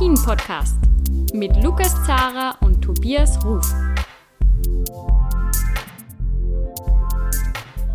Après-Ski, der Alpin-Podcast mit Lukas Zara und Tobias Ruf.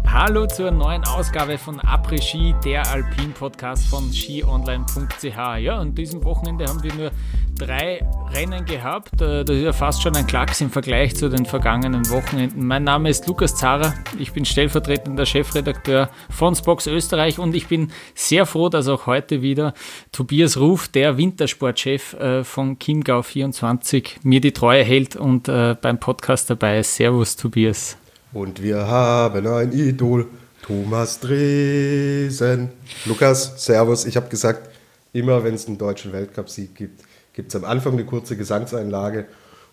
Hallo zur neuen Ausgabe von Après Ski, der Alpin-Podcast von skionline.ch. Ja, an diesem Wochenende haben wir nur drei Rennen gehabt. Äh, das ist ja fast schon ein Klacks im Vergleich zu den vergangenen Wochenenden. Mein Name ist Lukas Zara, ich bin stellvertretender Chefredakteur von Spox Österreich und ich bin sehr froh, dass auch heute wieder Tobias Ruf, der Wintersportchef äh, von Chiemgau 24, mir die Treue hält und äh, beim Podcast dabei ist. Servus, Tobias. Und wir haben ein Idol, Thomas Dresen. Lukas, Servus. Ich habe gesagt, immer wenn es einen deutschen Weltcupsieg gibt, gibt es am Anfang eine kurze Gesangseinlage.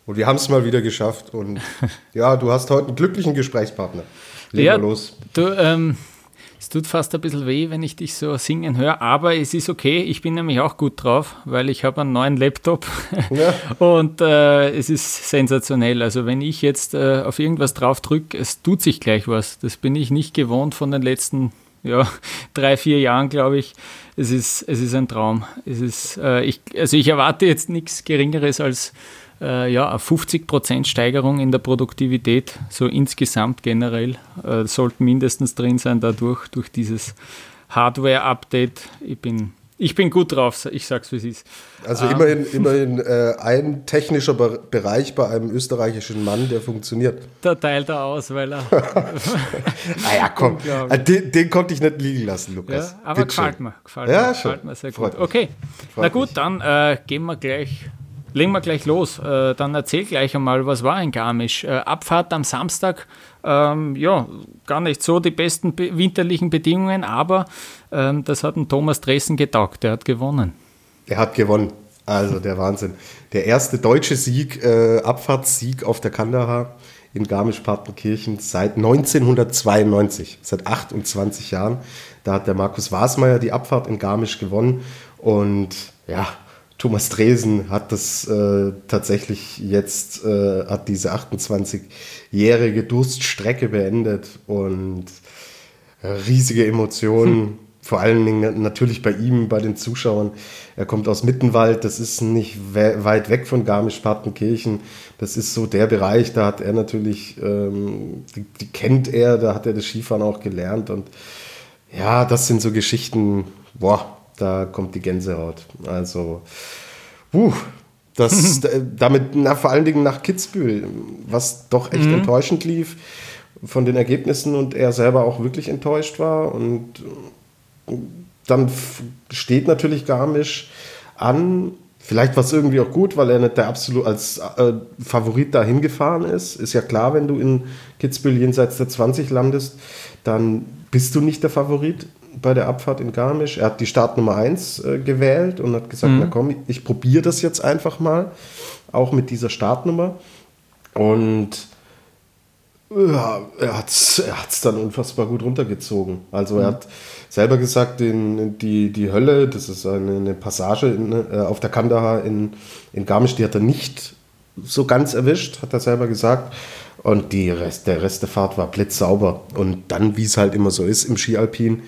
Und wir haben es mal wieder geschafft. Und ja, du hast heute einen glücklichen Gesprächspartner. Legen ja, los. Du, ähm, es tut fast ein bisschen weh, wenn ich dich so singen höre, aber es ist okay. Ich bin nämlich auch gut drauf, weil ich habe einen neuen Laptop ja. und äh, es ist sensationell. Also wenn ich jetzt äh, auf irgendwas drauf drücke, es tut sich gleich was. Das bin ich nicht gewohnt von den letzten ja, drei, vier Jahren, glaube ich. Es ist, es ist ein Traum. Es ist, äh, ich, also ich erwarte jetzt nichts Geringeres als äh, ja, eine 50% Steigerung in der Produktivität, so insgesamt generell, äh, sollten mindestens drin sein dadurch, durch dieses Hardware-Update. Ich bin, ich bin gut drauf, ich sag's wie es ist. Also ähm, immerhin, immerhin äh, ein technischer Be Bereich bei einem österreichischen Mann, der funktioniert. Da teilt er aus, weil er. naja, komm, äh, den, den, konnte ich nicht liegen lassen, Lukas. Ja, aber Bitte gefällt schön. mir, gefällt ja, mir, gefällt mir sehr gut. Okay, Freut na gut, mich. dann äh, gehen wir gleich Legen wir gleich los. Äh, dann erzähl gleich einmal, was war in Garmisch? Äh, Abfahrt am Samstag, ähm, ja, gar nicht so die besten winterlichen Bedingungen, aber ähm, das hat ein Thomas Dressen getaugt. Der hat gewonnen. Er hat gewonnen. Also der Wahnsinn. Der erste deutsche Sieg, äh, Abfahrtssieg auf der Kandahar in Garmisch-Partenkirchen seit 1992, seit 28 Jahren. Da hat der Markus Wasmeier die Abfahrt in Garmisch gewonnen. Und ja, Thomas Dresen hat das äh, tatsächlich jetzt, äh, hat diese 28-jährige Durststrecke beendet und riesige Emotionen. Hm. Vor allen Dingen natürlich bei ihm, bei den Zuschauern. Er kommt aus Mittenwald, das ist nicht we weit weg von Garmisch-Partenkirchen. Das ist so der Bereich, da hat er natürlich, ähm, die, die kennt er, da hat er das Skifahren auch gelernt. Und ja, das sind so Geschichten, boah, da kommt die Gänsehaut. Also, uh, das, damit, na, vor allen Dingen nach Kitzbühel, was doch echt mhm. enttäuschend lief von den Ergebnissen und er selber auch wirklich enttäuscht war. Und dann steht natürlich Garmisch an. Vielleicht war es irgendwie auch gut, weil er nicht der absolut als äh, Favorit dahin gefahren ist. Ist ja klar, wenn du in Kitzbühel jenseits der 20 landest, dann bist du nicht der Favorit bei der Abfahrt in Garmisch. Er hat die Startnummer 1 äh, gewählt und hat gesagt, mhm. na komm, ich probiere das jetzt einfach mal, auch mit dieser Startnummer. Und ja, er hat es er hat's dann unfassbar gut runtergezogen. Also mhm. er hat selber gesagt, den, die, die Hölle, das ist eine, eine Passage in, äh, auf der Kandahar in, in Garmisch, die hat er nicht so ganz erwischt, hat er selber gesagt. Und die Rest, der Rest der Fahrt war blitzsauber. Und dann, wie es halt immer so ist im Skialpin,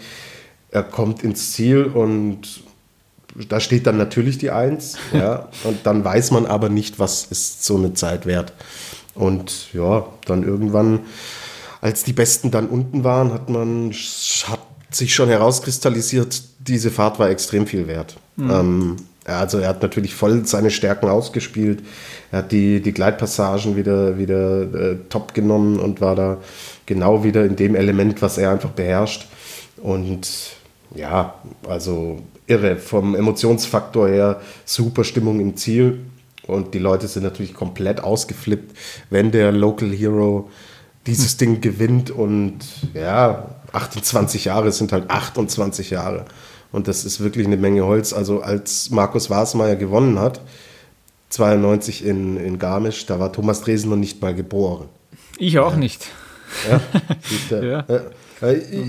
er kommt ins Ziel und da steht dann natürlich die Eins, ja, und dann weiß man aber nicht, was ist so eine Zeit wert. Und ja, dann irgendwann, als die Besten dann unten waren, hat man hat sich schon herauskristallisiert, diese Fahrt war extrem viel wert. Mhm. Ähm, also er hat natürlich voll seine Stärken ausgespielt. Er hat die, die Gleitpassagen wieder, wieder äh, top genommen und war da genau wieder in dem Element, was er einfach beherrscht. Und ja, also irre. Vom Emotionsfaktor her super Stimmung im Ziel. Und die Leute sind natürlich komplett ausgeflippt, wenn der Local Hero dieses Ding gewinnt. Und ja, 28 Jahre sind halt 28 Jahre. Und das ist wirklich eine Menge Holz. Also als Markus Wasmeier gewonnen hat, 92 in, in Garmisch, da war Thomas Dresen noch nicht mal geboren. Ich auch ja. nicht. Ja, ja.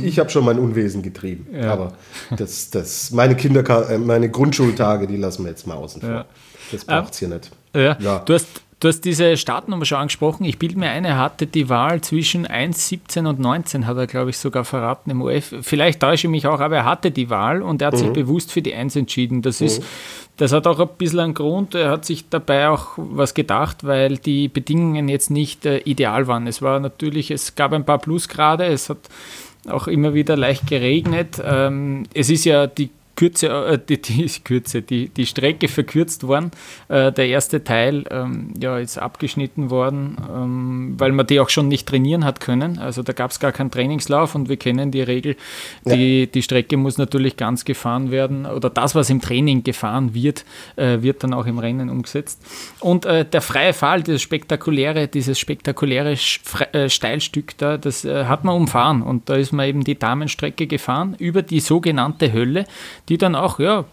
Ich habe schon mein Unwesen getrieben. Ja. Aber das, das, meine Kinder, äh, meine Grundschultage, die lassen wir jetzt mal außen vor. Das braucht es hier nicht. Ja. ja. Du, hast, du hast diese Startnummer schon angesprochen. Ich bilde mir ein, er hatte die Wahl zwischen 1, 17 und 19, hat er, glaube ich, sogar verraten im UF. Vielleicht täusche ich mich auch, aber er hatte die Wahl und er hat mhm. sich bewusst für die 1 entschieden. Das ist, mhm. das hat auch ein bisschen einen Grund. Er hat sich dabei auch was gedacht, weil die Bedingungen jetzt nicht äh, ideal waren. Es war natürlich, es gab ein paar Plusgrade, es hat auch immer wieder leicht geregnet. Ähm, es ist ja die Kürze, äh, die, die, Kürze, die, die Strecke verkürzt worden. Äh, der erste Teil ähm, ja, ist abgeschnitten worden, ähm, weil man die auch schon nicht trainieren hat können. Also da gab es gar keinen Trainingslauf und wir kennen die Regel, die, ja. die Strecke muss natürlich ganz gefahren werden oder das, was im Training gefahren wird, äh, wird dann auch im Rennen umgesetzt. Und äh, der freie Fall, dieses spektakuläre, dieses spektakuläre äh, Steilstück da, das äh, hat man umfahren und da ist man eben die Damenstrecke gefahren über die sogenannte Hölle die dann auch, ja,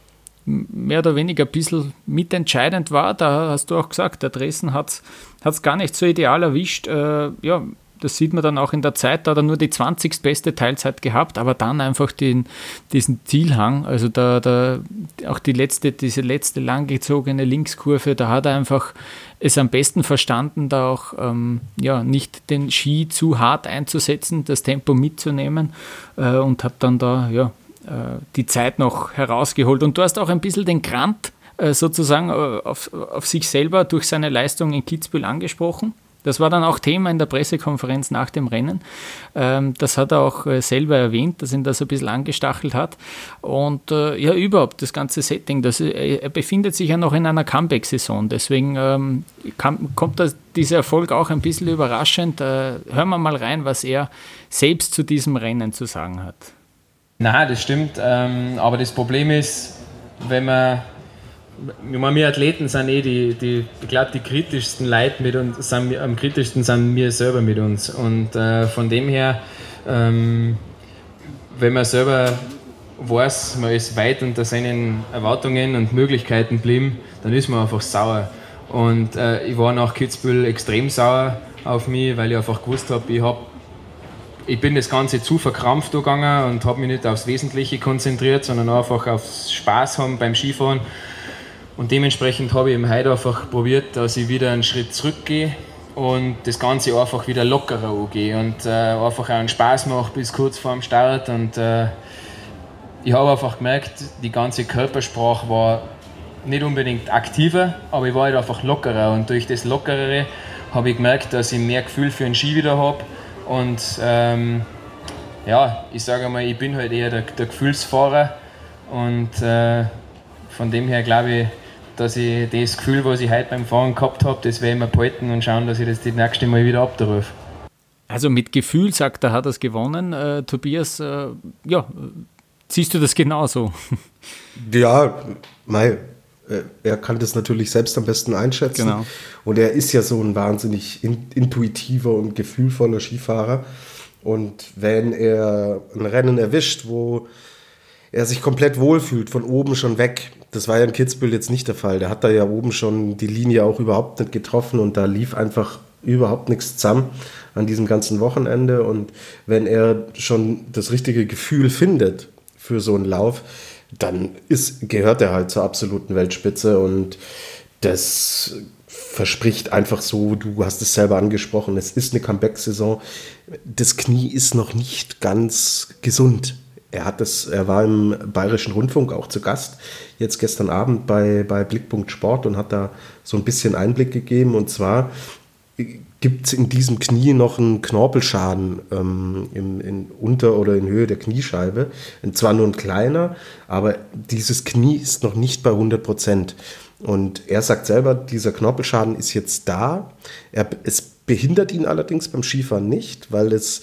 mehr oder weniger ein bisschen mitentscheidend war. Da hast du auch gesagt, der Dresden hat es gar nicht so ideal erwischt. Äh, ja, das sieht man dann auch in der Zeit, da hat er nur die 20. beste Teilzeit gehabt, aber dann einfach den, diesen Zielhang, also da, da, auch die letzte, diese letzte langgezogene Linkskurve, da hat er einfach es am besten verstanden, da auch ähm, ja, nicht den Ski zu hart einzusetzen, das Tempo mitzunehmen äh, und hat dann da ja, die Zeit noch herausgeholt. Und du hast auch ein bisschen den Grant äh, sozusagen äh, auf, auf sich selber durch seine Leistung in Kitzbühel angesprochen. Das war dann auch Thema in der Pressekonferenz nach dem Rennen. Ähm, das hat er auch selber erwähnt, dass ihn das ein bisschen angestachelt hat. Und ja, überhaupt das ganze Setting, das, er befindet sich ja noch in einer Comeback-Saison. Deswegen ähm, kommt das, dieser Erfolg auch ein bisschen überraschend. hören wir mal rein, was er selbst zu diesem Rennen zu sagen hat. Nein, das stimmt. Ähm, aber das Problem ist, wenn man. Wir Athleten sind eh die, die ich glaube, die kritischsten Leute mit uns, sind, am kritischsten sind wir selber mit uns. Und äh, von dem her, ähm, wenn man selber weiß, man ist weit unter seinen Erwartungen und Möglichkeiten geblieben, dann ist man einfach sauer. Und äh, ich war nach Kitzbühel extrem sauer auf mich, weil ich einfach gewusst habe, ich habe ich bin das Ganze zu verkrampft gegangen und habe mich nicht aufs Wesentliche konzentriert, sondern einfach aufs Spaß haben beim Skifahren. Und dementsprechend habe ich im heute einfach probiert, dass ich wieder einen Schritt zurückgehe und das Ganze einfach wieder lockerer angehe und äh, einfach auch einen Spaß mache bis kurz vor dem Start. Und äh, ich habe einfach gemerkt, die ganze Körpersprache war nicht unbedingt aktiver, aber ich war halt einfach lockerer. Und durch das Lockerere habe ich gemerkt, dass ich mehr Gefühl für den Ski wieder habe und ähm, ja, ich sage mal, ich bin halt eher der, der Gefühlsfahrer und äh, von dem her glaube ich, dass ich das Gefühl, was ich heute beim Fahren gehabt habe, das werde ich mir behalten und schauen, dass ich das das nächste Mal wieder abrufe. Also mit Gefühl, sagt er, hat er es gewonnen. Äh, Tobias, äh, ja, siehst du das genauso? Ja, mei, äh, er kann das natürlich selbst am besten einschätzen. Genau. Und er ist ja so ein wahnsinnig in, intuitiver und gefühlvoller Skifahrer. Und wenn er ein Rennen erwischt, wo er sich komplett wohlfühlt, von oben schon weg, das war ja in Kitzbühel jetzt nicht der Fall. Der hat da ja oben schon die Linie auch überhaupt nicht getroffen und da lief einfach überhaupt nichts zusammen an diesem ganzen Wochenende. Und wenn er schon das richtige Gefühl findet für so einen Lauf, dann ist, gehört er halt zur absoluten Weltspitze und das verspricht einfach so, du hast es selber angesprochen, es ist eine Comeback-Saison. Das Knie ist noch nicht ganz gesund. Er hat das, er war im Bayerischen Rundfunk auch zu Gast, jetzt gestern Abend bei, bei Blickpunkt Sport und hat da so ein bisschen Einblick gegeben. Und zwar gibt es in diesem Knie noch einen Knorpelschaden ähm, in, in unter oder in Höhe der Kniescheibe. Und zwar nur ein kleiner, aber dieses Knie ist noch nicht bei 100 Prozent. Und er sagt selber, dieser Knorpelschaden ist jetzt da. Er, es behindert ihn allerdings beim Skifahren nicht, weil es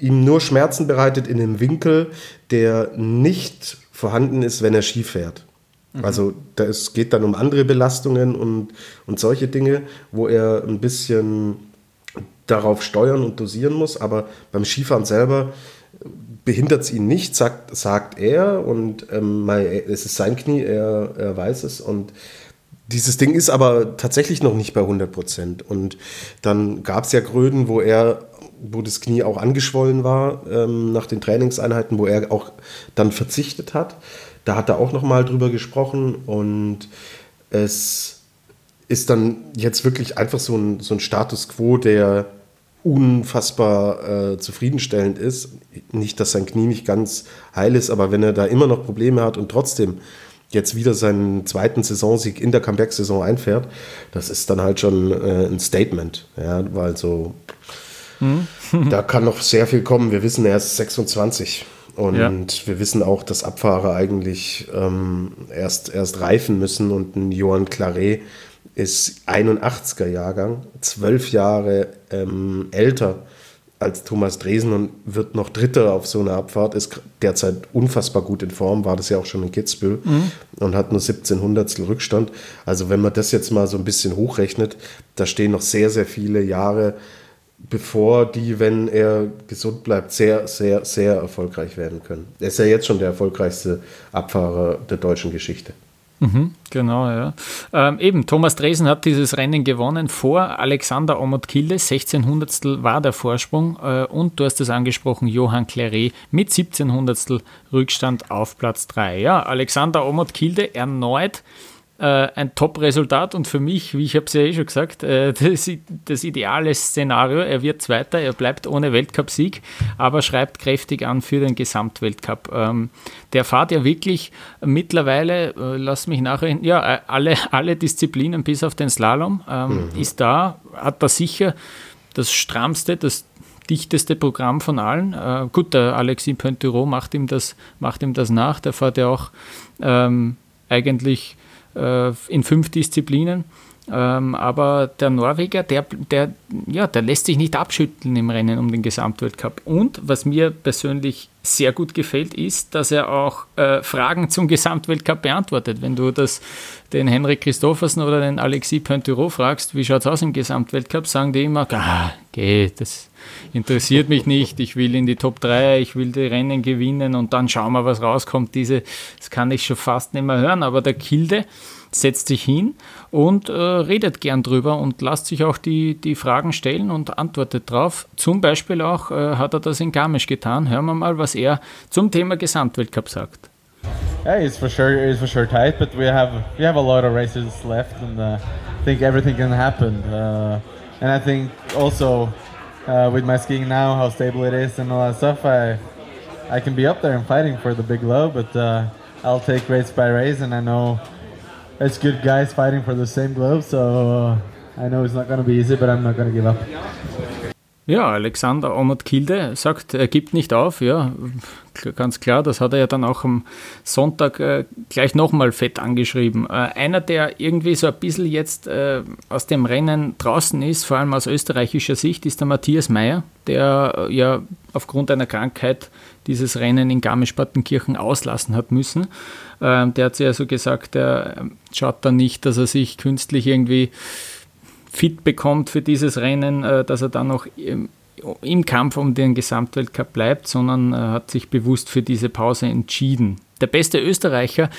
ihm nur Schmerzen bereitet in einem Winkel, der nicht vorhanden ist, wenn er Ski fährt. Mhm. Also es geht dann um andere Belastungen und, und solche Dinge, wo er ein bisschen darauf steuern und dosieren muss, aber beim Skifahren selber behindert es ihn nicht, sagt, sagt er und ähm, es ist sein Knie, er, er weiß es und dieses Ding ist aber tatsächlich noch nicht bei 100 Prozent. Und dann gab es ja Gröden, wo er, wo das Knie auch angeschwollen war ähm, nach den Trainingseinheiten, wo er auch dann verzichtet hat. Da hat er auch nochmal drüber gesprochen und es ist dann jetzt wirklich einfach so ein, so ein Status quo, der unfassbar äh, zufriedenstellend ist. Nicht, dass sein Knie nicht ganz heil ist, aber wenn er da immer noch Probleme hat und trotzdem jetzt wieder seinen zweiten Saisonsieg in der Comeback-Saison einfährt, das ist dann halt schon äh, ein Statement. Ja, weil so, hm. da kann noch sehr viel kommen. Wir wissen, er ist 26. Und ja. wir wissen auch, dass Abfahrer eigentlich ähm, erst, erst reifen müssen und ein Johann Claret ist 81er Jahrgang, zwölf Jahre ähm, älter als Thomas Dresen und wird noch Dritter auf so einer Abfahrt, ist derzeit unfassbar gut in Form, war das ja auch schon in Kitzbühel mhm. und hat nur 17 Hundertstel Rückstand. Also wenn man das jetzt mal so ein bisschen hochrechnet, da stehen noch sehr, sehr viele Jahre bevor die, wenn er gesund bleibt, sehr, sehr, sehr erfolgreich werden können. Er ist ja jetzt schon der erfolgreichste Abfahrer der deutschen Geschichte. Mhm, genau, ja. Ähm, eben, Thomas Dresen hat dieses Rennen gewonnen vor Alexander Omot-Kilde. 16 Hundertstel war der Vorsprung. Äh, und du hast es angesprochen, Johann Claret mit 17 Hundertstel Rückstand auf Platz 3. Ja, Alexander Omot-Kilde erneut äh, ein Top-Resultat und für mich, wie ich habe es ja eh schon gesagt, äh, das, das, ideale Szenario. Er wird Zweiter, er bleibt ohne Weltcupsieg, aber schreibt kräftig an für den Gesamtweltcup. Ähm, der fährt ja wirklich mittlerweile, äh, lass mich nachrechnen, ja, äh, alle, alle Disziplinen bis auf den Slalom ähm, mhm. ist da, hat da sicher das strammste, das dichteste Programm von allen. Äh, gut, der Alexis Pointureau macht ihm das, macht ihm das nach, der fährt ja auch ähm, eigentlich in fünf Disziplinen. Ähm, aber der Norweger, der, der, ja, der lässt sich nicht abschütteln im Rennen um den Gesamtweltcup. Und was mir persönlich sehr gut gefällt, ist, dass er auch äh, Fragen zum Gesamtweltcup beantwortet. Wenn du das den Henrik Christoffersen oder den Alexis Pointureau fragst, wie schaut es aus im Gesamtweltcup, sagen die immer, ah, geh, das interessiert mich nicht, ich will in die Top 3, ich will die Rennen gewinnen und dann schauen wir, was rauskommt. Diese, das kann ich schon fast nicht mehr hören, aber der Kilde, setzt sich hin und äh, redet gern drüber und lässt sich auch die, die Fragen stellen und antwortet drauf. Zum Beispiel auch äh, hat er das in Garmisch getan. Hören wir mal, was er zum Thema Gesamtweltcup sagt. Yeah, it's for sure it's for sure tight, but we have we have a lot of races left, and uh, I think everything can happen. Uh, and I think also uh, with my skiing now, how stable it is, and all that stuff, I I can be up there and fighting for the big low, but uh, I'll take race by race, and I know it's good guys fighting for the same globe, so uh, I know it's not going to be easy, but I'm not going to give up. Ja, Alexander Omot-Kilde sagt, er gibt nicht auf. Ja, ganz klar, das hat er ja dann auch am Sonntag äh, gleich nochmal fett angeschrieben. Äh, einer, der irgendwie so ein bisschen jetzt äh, aus dem Rennen draußen ist, vor allem aus österreichischer Sicht, ist der Matthias Meyer, der äh, ja aufgrund einer Krankheit dieses Rennen in Garmisch-Partenkirchen auslassen hat müssen. Ähm, der hat sich also gesagt, er schaut dann nicht, dass er sich künstlich irgendwie fit bekommt für dieses Rennen, äh, dass er dann noch im, im Kampf um den Gesamtweltcup bleibt, sondern äh, hat sich bewusst für diese Pause entschieden. Der beste Österreicher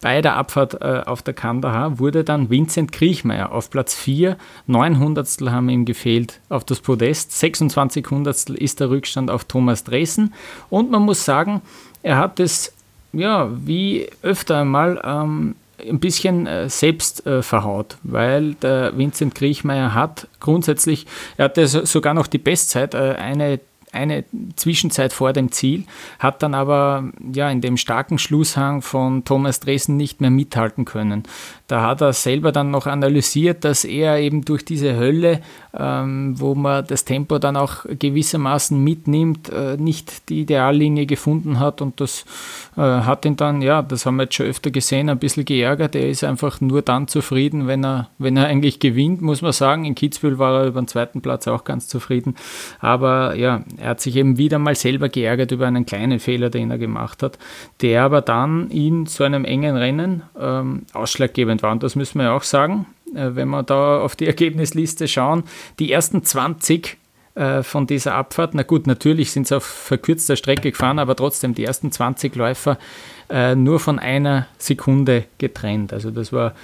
bei der Abfahrt äh, auf der Kandahar wurde dann Vincent Kriechmeier auf Platz 4. 9 Hundertstel haben ihm gefehlt auf das Podest. 26 Hundertstel ist der Rückstand auf Thomas Dresen. Und man muss sagen, er hat es ja wie öfter einmal ähm, ein bisschen äh, selbst äh, verhaut, weil der Vincent Kriechmeier hat grundsätzlich, er hatte sogar noch die Bestzeit, äh, eine eine Zwischenzeit vor dem Ziel, hat dann aber ja in dem starken Schlusshang von Thomas Dresden nicht mehr mithalten können. Da hat er selber dann noch analysiert, dass er eben durch diese Hölle, wo man das Tempo dann auch gewissermaßen mitnimmt, äh, nicht die Ideallinie gefunden hat und das äh, hat ihn dann, ja, das haben wir jetzt schon öfter gesehen, ein bisschen geärgert. Er ist einfach nur dann zufrieden, wenn er, wenn er eigentlich gewinnt, muss man sagen. In Kitzbühel war er über den zweiten Platz auch ganz zufrieden. Aber ja, er hat sich eben wieder mal selber geärgert über einen kleinen Fehler, den er gemacht hat, der aber dann in so einem engen Rennen ähm, ausschlaggebend war. Und das müssen wir ja auch sagen, wenn wir da auf die Ergebnisliste schauen. Die ersten 20 äh, von dieser Abfahrt, na gut, natürlich sind sie auf verkürzter Strecke gefahren, aber trotzdem die ersten 20 Läufer äh, nur von einer Sekunde getrennt. Also das war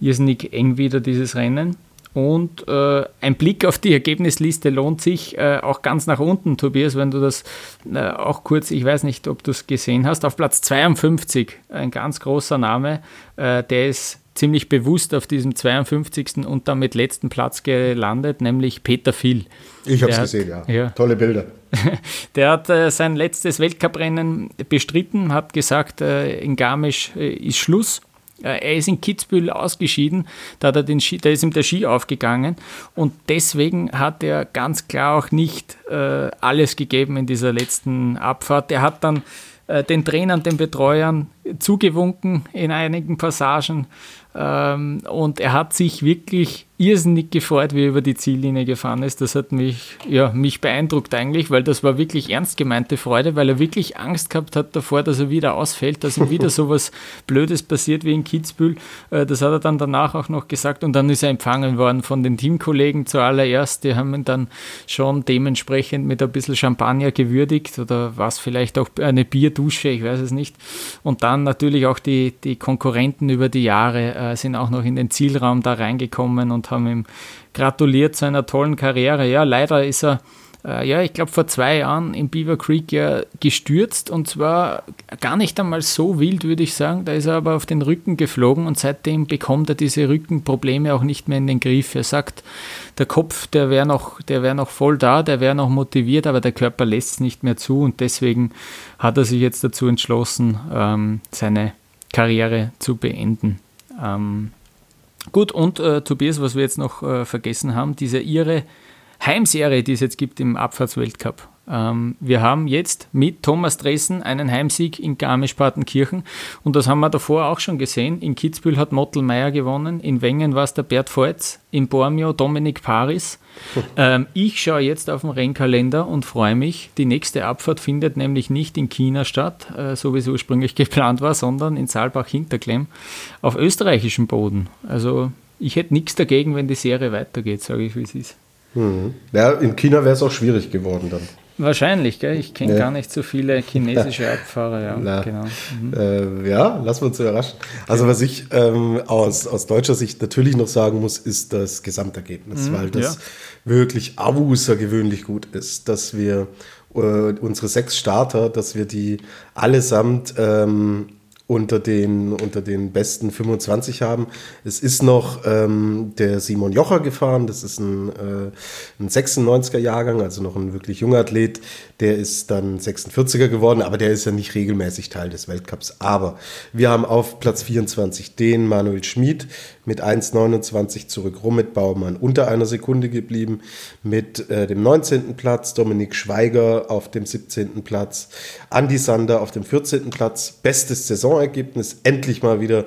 irrsinnig eng wieder dieses Rennen. Und äh, ein Blick auf die Ergebnisliste lohnt sich äh, auch ganz nach unten, Tobias, wenn du das äh, auch kurz, ich weiß nicht, ob du es gesehen hast, auf Platz 52, ein ganz großer Name, äh, der ist ziemlich bewusst auf diesem 52. und damit letzten Platz gelandet, nämlich Peter Phil. Ich habe es gesehen, ja. ja. Tolle Bilder. Der hat äh, sein letztes Weltcuprennen bestritten, hat gesagt, äh, in Garmisch äh, ist Schluss. Äh, er ist in Kitzbühel ausgeschieden, da, hat er den Ski, da ist ihm der Ski aufgegangen und deswegen hat er ganz klar auch nicht äh, alles gegeben in dieser letzten Abfahrt. Er hat dann äh, den Trainern, den Betreuern zugewunken in einigen Passagen und er hat sich wirklich irrsinnig gefreut, wie er über die Ziellinie gefahren ist. Das hat mich, ja, mich beeindruckt eigentlich, weil das war wirklich ernst gemeinte Freude, weil er wirklich Angst gehabt hat davor, dass er wieder ausfällt, dass ihm wieder so was Blödes passiert wie in Kitzbühel. Äh, das hat er dann danach auch noch gesagt und dann ist er empfangen worden von den Teamkollegen zuallererst. Die haben ihn dann schon dementsprechend mit ein bisschen Champagner gewürdigt oder was vielleicht auch eine Bierdusche, ich weiß es nicht. Und dann natürlich auch die, die Konkurrenten über die Jahre äh, sind auch noch in den Zielraum da reingekommen und haben ihm gratuliert zu einer tollen Karriere. Ja, leider ist er, äh, ja, ich glaube vor zwei Jahren in Beaver Creek ja gestürzt und zwar gar nicht einmal so wild, würde ich sagen. Da ist er aber auf den Rücken geflogen und seitdem bekommt er diese Rückenprobleme auch nicht mehr in den Griff. Er sagt, der Kopf, der wäre noch, wär noch voll da, der wäre noch motiviert, aber der Körper lässt es nicht mehr zu und deswegen hat er sich jetzt dazu entschlossen, ähm, seine Karriere zu beenden. Ähm, gut, und äh, Tobias, was wir jetzt noch äh, vergessen haben, diese ihre Heimserie, die es jetzt gibt im Abfahrtsweltcup. Ähm, wir haben jetzt mit Thomas Dressen einen Heimsieg in Garmisch-Partenkirchen und das haben wir davor auch schon gesehen. In Kitzbühel hat Mottel Meier gewonnen, in Wengen war es der Bert Volz, in Bormio Dominik Paris. Ähm, ich schaue jetzt auf den Rennkalender und freue mich. Die nächste Abfahrt findet nämlich nicht in China statt, äh, so wie es ursprünglich geplant war, sondern in Saalbach-Hinterklemm auf österreichischem Boden. Also ich hätte nichts dagegen, wenn die Serie weitergeht, sage ich, wie es ist. Mhm. Ja, in China wäre es auch schwierig geworden dann. Wahrscheinlich, gell? ich kenne ja. gar nicht so viele chinesische Abfahrer. Ja, Na, genau. Mhm. Äh, ja, lassen wir uns überraschen. Also was ich ähm, aus, aus deutscher Sicht natürlich noch sagen muss, ist das Gesamtergebnis, mhm, weil das ja. wirklich außergewöhnlich gut ist, dass wir äh, unsere sechs Starter, dass wir die allesamt ähm, unter den, unter den besten 25 haben. Es ist noch ähm, der Simon Jocher gefahren, das ist ein, äh, ein 96er Jahrgang, also noch ein wirklich junger Athlet, der ist dann 46er geworden, aber der ist ja nicht regelmäßig Teil des Weltcups. Aber wir haben auf Platz 24 den Manuel Schmid mit 1,29 zurück rum mit Baumann unter einer Sekunde geblieben, mit äh, dem 19. Platz Dominik Schweiger auf dem 17. Platz, Andy Sander auf dem 14. Platz, bestes Saisonergebnis, endlich mal wieder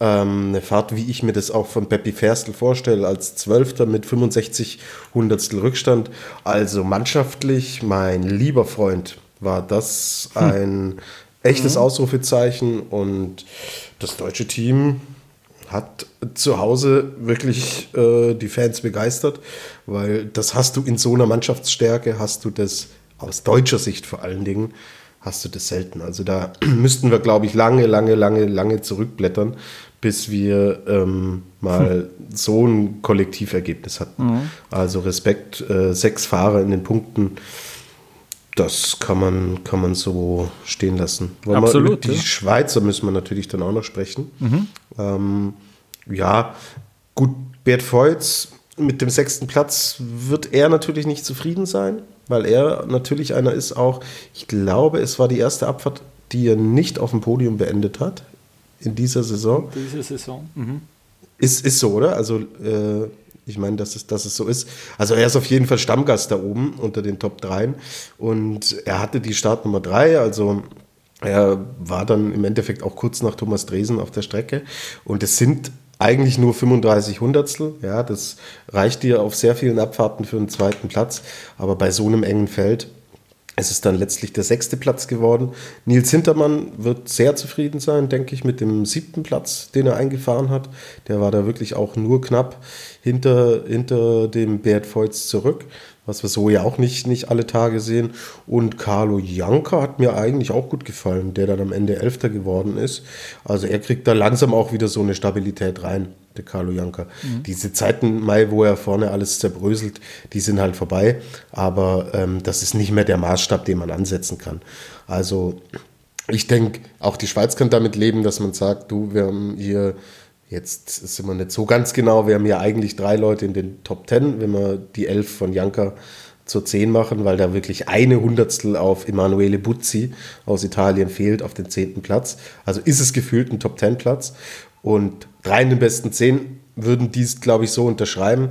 ähm, eine Fahrt, wie ich mir das auch von Peppi Ferstl vorstelle, als Zwölfter mit 65 Hundertstel Rückstand. Also mannschaftlich, mein lieber Freund, war das hm. ein hm. echtes mhm. Ausrufezeichen und das deutsche Team hat zu Hause wirklich äh, die Fans begeistert, weil das hast du in so einer Mannschaftsstärke, hast du das aus deutscher Sicht vor allen Dingen, hast du das selten. Also da müssten wir, glaube ich, lange, lange, lange, lange zurückblättern, bis wir ähm, mal hm. so ein Kollektivergebnis hatten. Mhm. Also Respekt, äh, sechs Fahrer in den Punkten, das kann man, kann man so stehen lassen. Wollen Absolut. die ja. Schweizer müssen wir natürlich dann auch noch sprechen. Mhm. Ähm, ja, gut, Bert Feutz mit dem sechsten Platz wird er natürlich nicht zufrieden sein, weil er natürlich einer ist auch, ich glaube, es war die erste Abfahrt, die er nicht auf dem Podium beendet hat in dieser Saison. Diese Saison. Mhm. Ist, ist so, oder? Also äh, ich meine, dass es, dass es so ist. Also er ist auf jeden Fall Stammgast da oben unter den Top 3 und er hatte die Startnummer 3, also er war dann im Endeffekt auch kurz nach Thomas Dresen auf der Strecke und es sind eigentlich nur 35 Hundertstel. Ja, das reicht dir auf sehr vielen Abfahrten für einen zweiten Platz. Aber bei so einem engen Feld ist es dann letztlich der sechste Platz geworden. Nils Hintermann wird sehr zufrieden sein, denke ich, mit dem siebten Platz, den er eingefahren hat. Der war da wirklich auch nur knapp hinter, hinter dem Bert Feutz zurück was wir so ja auch nicht, nicht alle Tage sehen. Und Carlo Janka hat mir eigentlich auch gut gefallen, der dann am Ende Elfter geworden ist. Also er kriegt da langsam auch wieder so eine Stabilität rein, der Carlo Janka. Mhm. Diese Zeiten, Mai, wo er vorne alles zerbröselt, die sind halt vorbei. Aber ähm, das ist nicht mehr der Maßstab, den man ansetzen kann. Also ich denke, auch die Schweiz kann damit leben, dass man sagt, du, wir haben hier Jetzt sind wir nicht so ganz genau. Wir haben ja eigentlich drei Leute in den Top Ten, wenn wir die elf von Janka zur 10 machen, weil da wirklich eine Hundertstel auf Emanuele Buzzi aus Italien fehlt, auf den zehnten Platz. Also ist es gefühlt ein Top Ten Platz. Und drei in den besten zehn würden dies, glaube ich, so unterschreiben.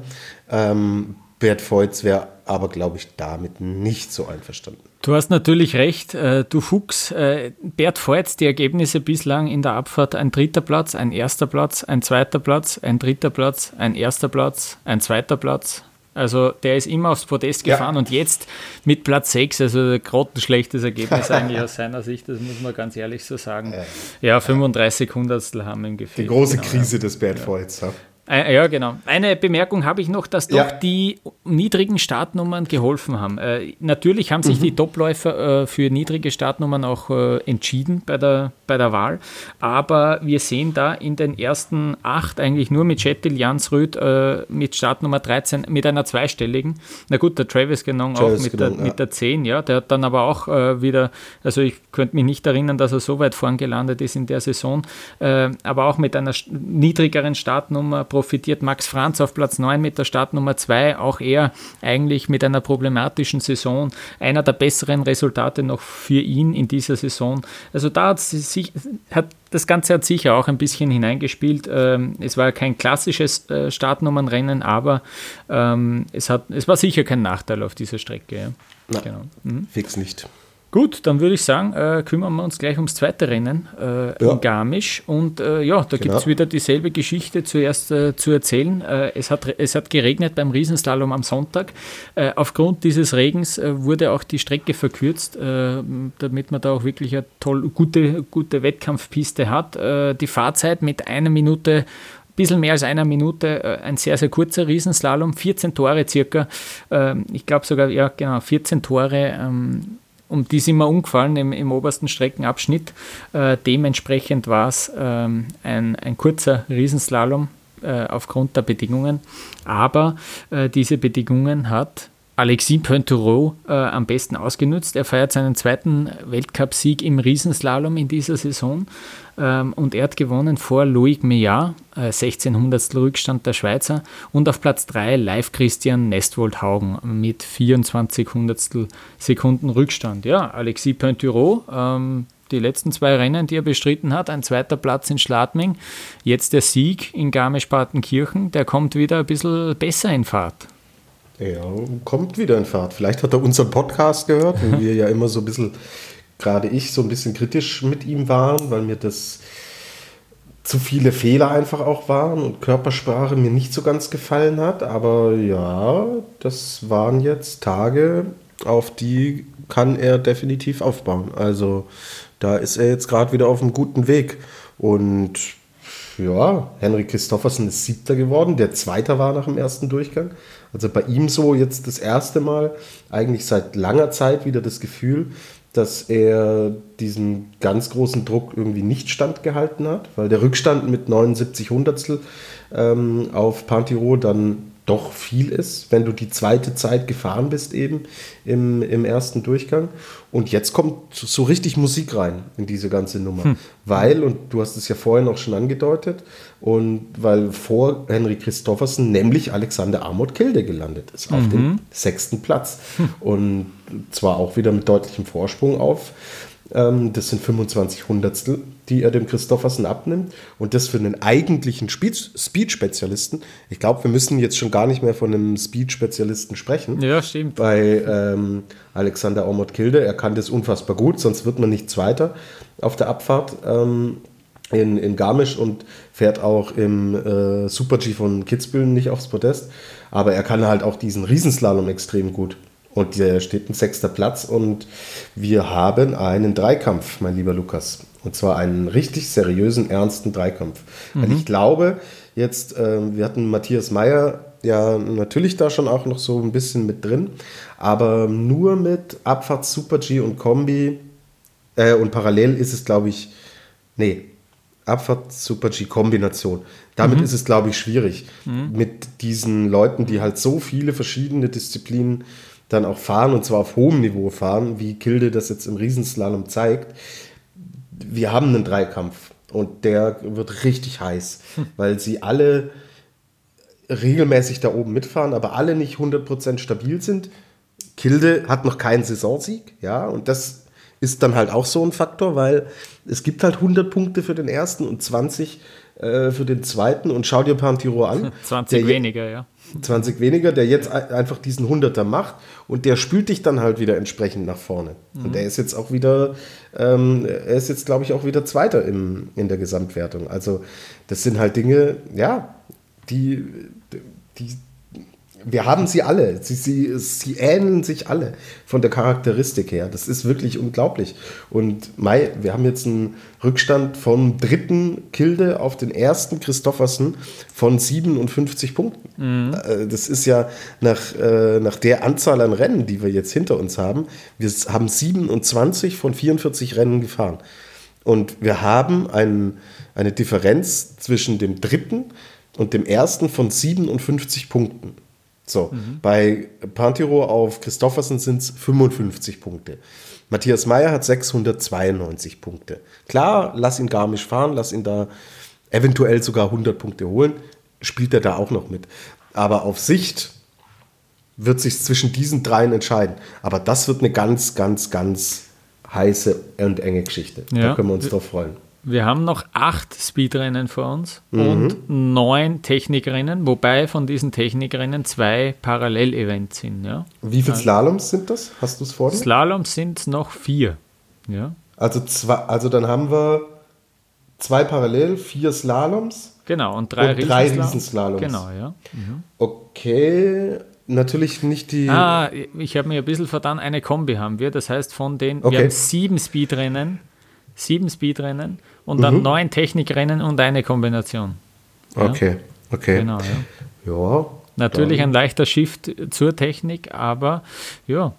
Ähm, Bert Feutz wäre aber, glaube ich, damit nicht so einverstanden. Du hast natürlich recht, äh, du Fuchs. Äh, Bert Feutz, die Ergebnisse bislang in der Abfahrt: ein dritter Platz, ein erster Platz, ein zweiter Platz, ein dritter Platz, ein erster Platz, ein zweiter Platz. Also der ist immer aufs Podest gefahren ja. und jetzt mit Platz 6, also grottenschlechtes Ergebnis eigentlich aus seiner Sicht, das muss man ganz ehrlich so sagen. Ja, 35 Hundertstel haben ihm gefehlt. Die große genau, Krise des Bert Feutz. Ja. Äh, ja, genau. Eine Bemerkung habe ich noch, dass doch ja. die niedrigen Startnummern geholfen haben. Äh, natürlich haben sich mhm. die Topläufer äh, für niedrige Startnummern auch äh, entschieden bei der, bei der Wahl, aber wir sehen da in den ersten acht eigentlich nur mit Jettil Jansröd äh, mit Startnummer 13 mit einer zweistelligen. Na gut, der Travis Genong auch mit, Genong, der, ja. mit der 10, ja. Der hat dann aber auch äh, wieder, also ich könnte mich nicht erinnern, dass er so weit vorn gelandet ist in der Saison, aber auch mit einer niedrigeren Startnummer profitiert Max Franz auf Platz 9 mit der Startnummer 2, auch er eigentlich mit einer problematischen Saison, einer der besseren Resultate noch für ihn in dieser Saison. Also da hat, sich, hat das Ganze hat sicher auch ein bisschen hineingespielt. Ähm, es war kein klassisches äh, Startnummernrennen, aber ähm, es, hat, es war sicher kein Nachteil auf dieser Strecke. Na, genau. mhm. Fix nicht. Gut, dann würde ich sagen, äh, kümmern wir uns gleich ums zweite Rennen äh, ja. in Garmisch. Und äh, ja, da genau. gibt es wieder dieselbe Geschichte zuerst äh, zu erzählen. Äh, es, hat, es hat geregnet beim Riesenslalom am Sonntag. Äh, aufgrund dieses Regens wurde auch die Strecke verkürzt, damit man da auch wirklich eine toll, gute, gute Wettkampfpiste hat. die Fahrzeit mit einer Minute bisschen mehr als einer Minute, ein sehr, sehr kurzer Riesenslalom, 14 Tore circa. Ähm, ich glaube sogar, ja, genau, 14 Tore. Um die sind wir umgefallen im, im obersten Streckenabschnitt. Äh, dementsprechend war es ähm, ein, ein kurzer Riesenslalom äh, aufgrund der Bedingungen. Aber äh, diese Bedingungen hat Alexis Pointureau äh, am besten ausgenutzt. Er feiert seinen zweiten Weltcupsieg im Riesenslalom in dieser Saison ähm, und er hat gewonnen vor Loic Meillard, äh, 1600 Rückstand der Schweizer und auf Platz 3 Live Christian Nestwold-Haugen mit 24 Hundertstel Sekunden Rückstand. Ja, Alexis Pointureau, ähm, die letzten zwei Rennen, die er bestritten hat, ein zweiter Platz in Schladming, jetzt der Sieg in Garmisch-Partenkirchen, der kommt wieder ein bisschen besser in Fahrt. Ja, kommt wieder in Fahrt. Vielleicht hat er unseren Podcast gehört, wo wir ja immer so ein bisschen gerade ich so ein bisschen kritisch mit ihm waren, weil mir das zu viele Fehler einfach auch waren und Körpersprache mir nicht so ganz gefallen hat. Aber ja, das waren jetzt Tage, auf die kann er definitiv aufbauen. Also da ist er jetzt gerade wieder auf einem guten Weg. Und ja, Henrik Christoffersen ist Siebter geworden, der Zweiter war nach dem ersten Durchgang. Also bei ihm so jetzt das erste Mal, eigentlich seit langer Zeit wieder das Gefühl, dass er diesen ganz großen Druck irgendwie nicht standgehalten hat, weil der Rückstand mit 79 Hundertstel ähm, auf Pantiro dann doch viel ist, wenn du die zweite Zeit gefahren bist eben im, im ersten Durchgang. Und jetzt kommt so richtig Musik rein in diese ganze Nummer. Hm. Weil, und du hast es ja vorhin auch schon angedeutet, und weil vor Henry Christoffersen nämlich Alexander Amott Kilde gelandet ist, auf mhm. dem sechsten Platz. Hm. Und zwar auch wieder mit deutlichem Vorsprung auf das sind 25 Hundertstel, die er dem Christoffersen abnimmt. Und das für einen eigentlichen Speed-Spezialisten. Ich glaube, wir müssen jetzt schon gar nicht mehr von einem Speed-Spezialisten sprechen. Ja, stimmt. Bei ähm, Alexander Aumont-Kilde. Er kann das unfassbar gut, sonst wird man nicht Zweiter auf der Abfahrt. Ähm, in, in Garmisch und fährt auch im äh, Super-G von Kitzbühel nicht aufs Podest. Aber er kann halt auch diesen Riesenslalom extrem gut. Und der steht ein sechster Platz und wir haben einen Dreikampf, mein lieber Lukas. Und zwar einen richtig seriösen, ernsten Dreikampf. Mhm. Weil ich glaube, jetzt, äh, wir hatten Matthias Meyer ja natürlich da schon auch noch so ein bisschen mit drin, aber nur mit Abfahrt Super G und Kombi äh, und parallel ist es, glaube ich, nee, Abfahrt Super G Kombination. Damit mhm. ist es, glaube ich, schwierig. Mhm. Mit diesen Leuten, die halt so viele verschiedene Disziplinen dann auch fahren und zwar auf hohem Niveau fahren, wie Kilde das jetzt im Riesenslalom zeigt. Wir haben einen Dreikampf Und der wird richtig heiß, weil sie alle regelmäßig da oben mitfahren, aber alle nicht 100% stabil sind. Kilde hat noch keinen Saisonsieg, ja, und das ist dann halt auch so ein Faktor, weil es gibt halt 100 Punkte für den ersten und 20 äh, für den zweiten und schau dir Pantiro an. 20 weniger, ja. 20 weniger, der jetzt einfach diesen 100er macht und der spült dich dann halt wieder entsprechend nach vorne. Mhm. Und er ist jetzt auch wieder, ähm, er ist jetzt glaube ich auch wieder Zweiter im, in der Gesamtwertung. Also das sind halt Dinge, ja, die, die, wir haben sie alle. Sie, sie, sie ähneln sich alle von der Charakteristik her. Das ist wirklich unglaublich. Und Mai, wir haben jetzt einen Rückstand vom dritten Kilde auf den ersten Christoffersen von 57 Punkten. Mhm. Äh, das ist ja nach, äh, nach der Anzahl an Rennen, die wir jetzt hinter uns haben. Wir haben 27 von 44 Rennen gefahren. Und wir haben ein, eine Differenz zwischen dem dritten und dem ersten von 57 Punkten. So, mhm. bei Pantiro auf Christoffersen sind es 55 Punkte. Matthias Meyer hat 692 Punkte. Klar, lass ihn Garmisch fahren, lass ihn da eventuell sogar 100 Punkte holen, spielt er da auch noch mit. Aber auf Sicht wird sich zwischen diesen dreien entscheiden. Aber das wird eine ganz, ganz, ganz heiße und enge Geschichte. Ja. Da können wir uns drauf freuen. Wir haben noch acht Speedrennen vor uns mhm. und neun Technikrennen, wobei von diesen Technikrennen zwei Parallelevents sind. Ja? Wie viele also Slaloms sind das? Hast du es vor dir? Slaloms sind noch vier. Ja? Also, zwei, also dann haben wir zwei Parallel, vier Slaloms. Genau, und drei, und drei Riesenslaloms. Genau, ja. Mhm. Okay, natürlich nicht die. Ah, ich habe mir ein bisschen vertan, eine Kombi haben wir. Das heißt, von den okay. wir haben sieben Speedrennen, sieben Speedrennen und dann mhm. neun Technikrennen und eine Kombination. Ja? Okay, okay. Genau, ja. ja Natürlich dann. ein leichter Shift zur Technik, aber ja.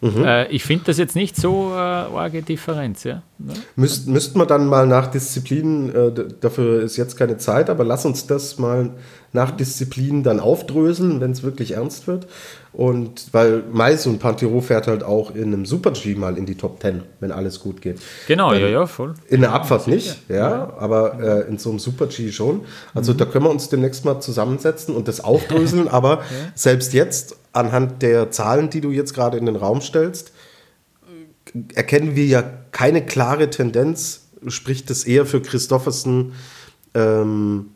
Mhm. Äh, ich finde das jetzt nicht so äh, arge Differenz. Ja? Ne? Müsst, müssten wir dann mal nach Disziplinen, äh, dafür ist jetzt keine Zeit, aber lass uns das mal nach Disziplinen dann aufdröseln, wenn es wirklich ernst wird. Und weil Mais und Pantero fährt halt auch in einem Super-G mal in die Top 10, wenn alles gut geht. Genau, Dann ja, ja, voll. In der Abfahrt nicht, ja, ja. aber äh, in so einem Super-G schon. Also mhm. da können wir uns demnächst mal zusammensetzen und das aufdröseln, aber ja. selbst jetzt, anhand der Zahlen, die du jetzt gerade in den Raum stellst, erkennen wir ja keine klare Tendenz, spricht das eher für Christoffersen ähm,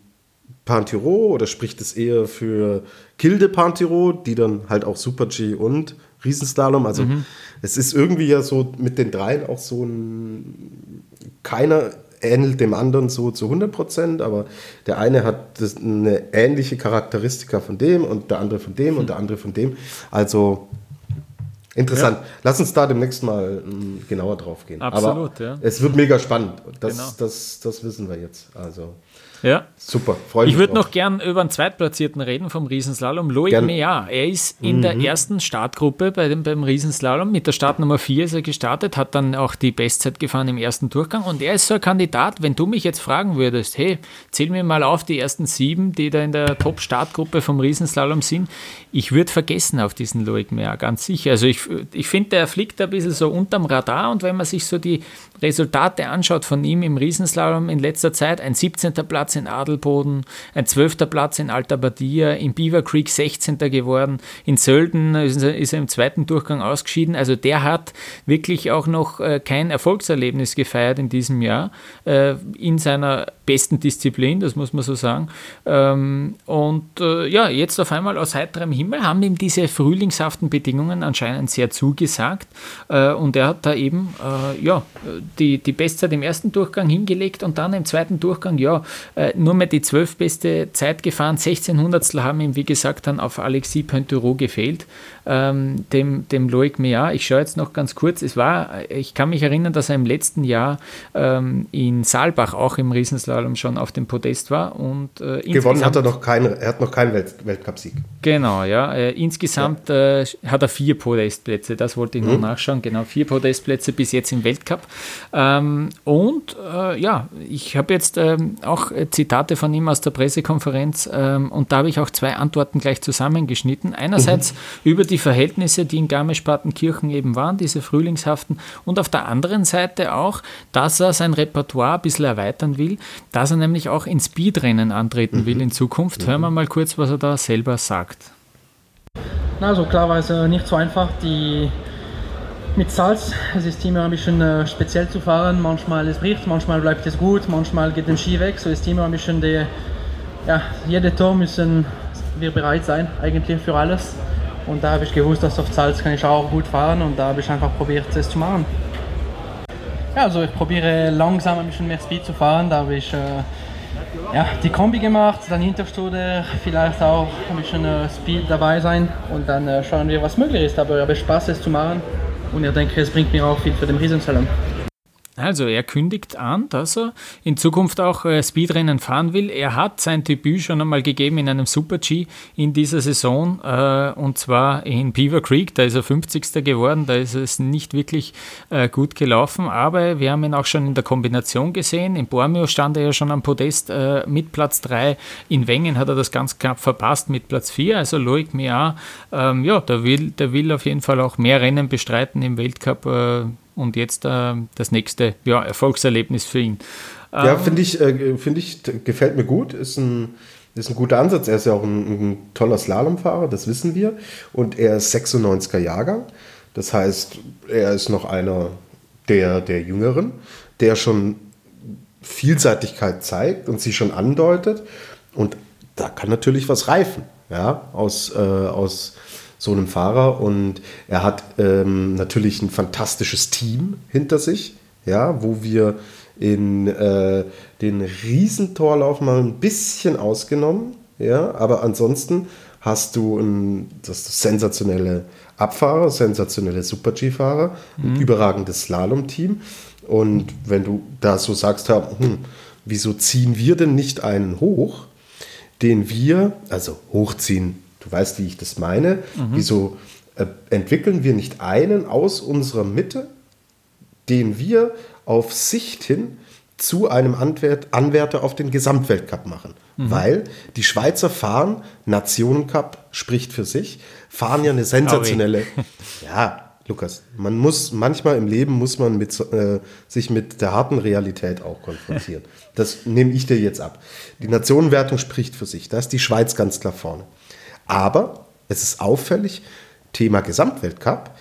Pantiro oder spricht es eher für Kilde Pantiro, die dann halt auch Super G und Riesenslalom. Also mhm. es ist irgendwie ja so mit den dreien auch so ein. Keiner ähnelt dem anderen so zu 100 Prozent, aber der eine hat eine ähnliche Charakteristika von dem und der andere von dem mhm. und der andere von dem. Also Interessant. Ja. Lass uns da demnächst mal m, genauer drauf gehen. Absolut, Aber ja. Es wird mega spannend. Das, genau. das, das wissen wir jetzt. Also. Ja. Super, freue mich. Ich würde noch gern über einen Zweitplatzierten reden vom Riesenslalom, Loic Mea. Er ist in mhm. der ersten Startgruppe bei dem, beim Riesenslalom. Mit der Startnummer 4 ist er gestartet, hat dann auch die Bestzeit gefahren im ersten Durchgang. Und er ist so ein Kandidat, wenn du mich jetzt fragen würdest, hey, zähl mir mal auf die ersten sieben, die da in der Top-Startgruppe vom Riesenslalom sind. Ich würde vergessen auf diesen Loic Mea, ganz sicher. Also ich, ich finde, der fliegt ein bisschen so unterm Radar und wenn man sich so die Resultate anschaut von ihm im Riesenslalom in letzter Zeit, ein 17. Platz in Adelboden, ein 12. Platz in Alta Badia, in Beaver Creek 16. geworden, in Sölden ist er, im zweiten Durchgang ausgeschieden. Also der hat wirklich auch noch äh, kein Erfolgserlebnis gefeiert in diesem Jahr äh, in seiner besten Disziplin, das muss man so sagen. Ähm, und äh, ja, jetzt auf einmal aus heiterem Himmel haben ihm diese frühlingshaften Bedingungen anscheinend sehr zugesagt und er hat da eben ja, die, die Bestzeit im ersten Durchgang hingelegt und dann im zweiten Durchgang, ja, äh, nur mehr die zwölf beste Zeit gefahren. 16 Hundertstel haben ihm, wie gesagt, dann auf Alexis Pointerot gefehlt, ähm, dem, dem Loic Meillard. Ich schaue jetzt noch ganz kurz. Es war, ich kann mich erinnern, dass er im letzten Jahr ähm, in Saalbach auch im Riesenslalom schon auf dem Podest war. Und, äh, Gewonnen hat er noch keinen, er hat noch keinen Welt, Weltcupsieg. Genau, ja. Äh, insgesamt ja. Äh, hat er vier Podestplätze, das wollte ich mhm. noch nachschauen. Genau, vier Podestplätze bis jetzt im Weltcup. Ähm, und äh, ja, ich habe jetzt ähm, auch Zitate von ihm aus der Pressekonferenz ähm, und da habe ich auch zwei Antworten gleich zusammengeschnitten. Einerseits mhm. über die Verhältnisse, die in Garmisch-Partenkirchen eben waren, diese frühlingshaften, und auf der anderen Seite auch, dass er sein Repertoire ein bisschen erweitern will, dass er nämlich auch in Speedrennen antreten mhm. will in Zukunft. Hören wir mal kurz, was er da selber sagt. Also klar war es nicht so einfach, die mit Salz. Es ist immer ein bisschen äh, speziell zu fahren. Manchmal es bricht, manchmal bleibt es gut, manchmal geht der Ski weg. So ist immer ein bisschen die, ja, jede Tor müssen wir bereit sein eigentlich für alles. Und da habe ich gewusst, dass auf Salz kann ich auch gut fahren und da habe ich einfach probiert, es zu machen. Ja, also ich probiere langsam ein bisschen mehr Speed zu fahren. Da habe ich äh, ja, die Kombi gemacht, dann Hinterstuder, vielleicht auch ein bisschen äh, Speed dabei sein und dann äh, schauen wir, was möglich ist. Aber ich habe Spaß, es zu machen und ich denke, es bringt mir auch viel für den Riesensalon. Also er kündigt an, dass er in Zukunft auch äh, Speedrennen fahren will. Er hat sein Debüt schon einmal gegeben in einem Super-G in dieser Saison äh, und zwar in Beaver Creek. Da ist er 50. geworden, da ist es nicht wirklich äh, gut gelaufen, aber wir haben ihn auch schon in der Kombination gesehen. In Bormio stand er ja schon am Podest mit Platz 3. In Wengen hat er das ganz knapp verpasst mit Platz 4. Also Loic Mia, ähm, ja, der will, der will auf jeden Fall auch mehr Rennen bestreiten im Weltcup und jetzt äh, das nächste ja, Erfolgserlebnis für ihn. Ja, ähm, finde ich, äh, find ich, gefällt mir gut. Ist ein, ist ein guter Ansatz. Er ist ja auch ein, ein, toller Slalomfahrer, das wissen wir. Und er ist 96er Jahrgang. Das heißt, er ist noch einer der, der Jüngeren, der schon Vielseitigkeit zeigt und sie schon andeutet. Und da kann natürlich was reifen, ja, aus, äh, aus so einem Fahrer. Und er hat ähm, natürlich ein fantastisches Team hinter sich, ja, wo wir in äh, den Riesentorlauf mal ein bisschen ausgenommen, ja, aber ansonsten hast du ein das sensationelle Abfahrer, sensationelle Super-G-Fahrer, ein mhm. überragendes Slalom-Team. Und wenn du da so sagst, hm, wieso ziehen wir denn nicht einen hoch, den wir, also hochziehen Du weißt, wie ich das meine. Mhm. Wieso äh, entwickeln wir nicht einen aus unserer Mitte, den wir auf Sicht hin zu einem Anwärt, Anwärter auf den Gesamtweltcup machen? Mhm. Weil die Schweizer fahren, Nationencup spricht für sich, fahren ja eine sensationelle. ja, Lukas, man muss manchmal im Leben muss man mit, äh, sich mit der harten Realität auch konfrontieren. Das nehme ich dir jetzt ab. Die Nationenwertung spricht für sich. Da ist die Schweiz ganz klar vorne. Aber es ist auffällig, Thema Gesamtweltcup,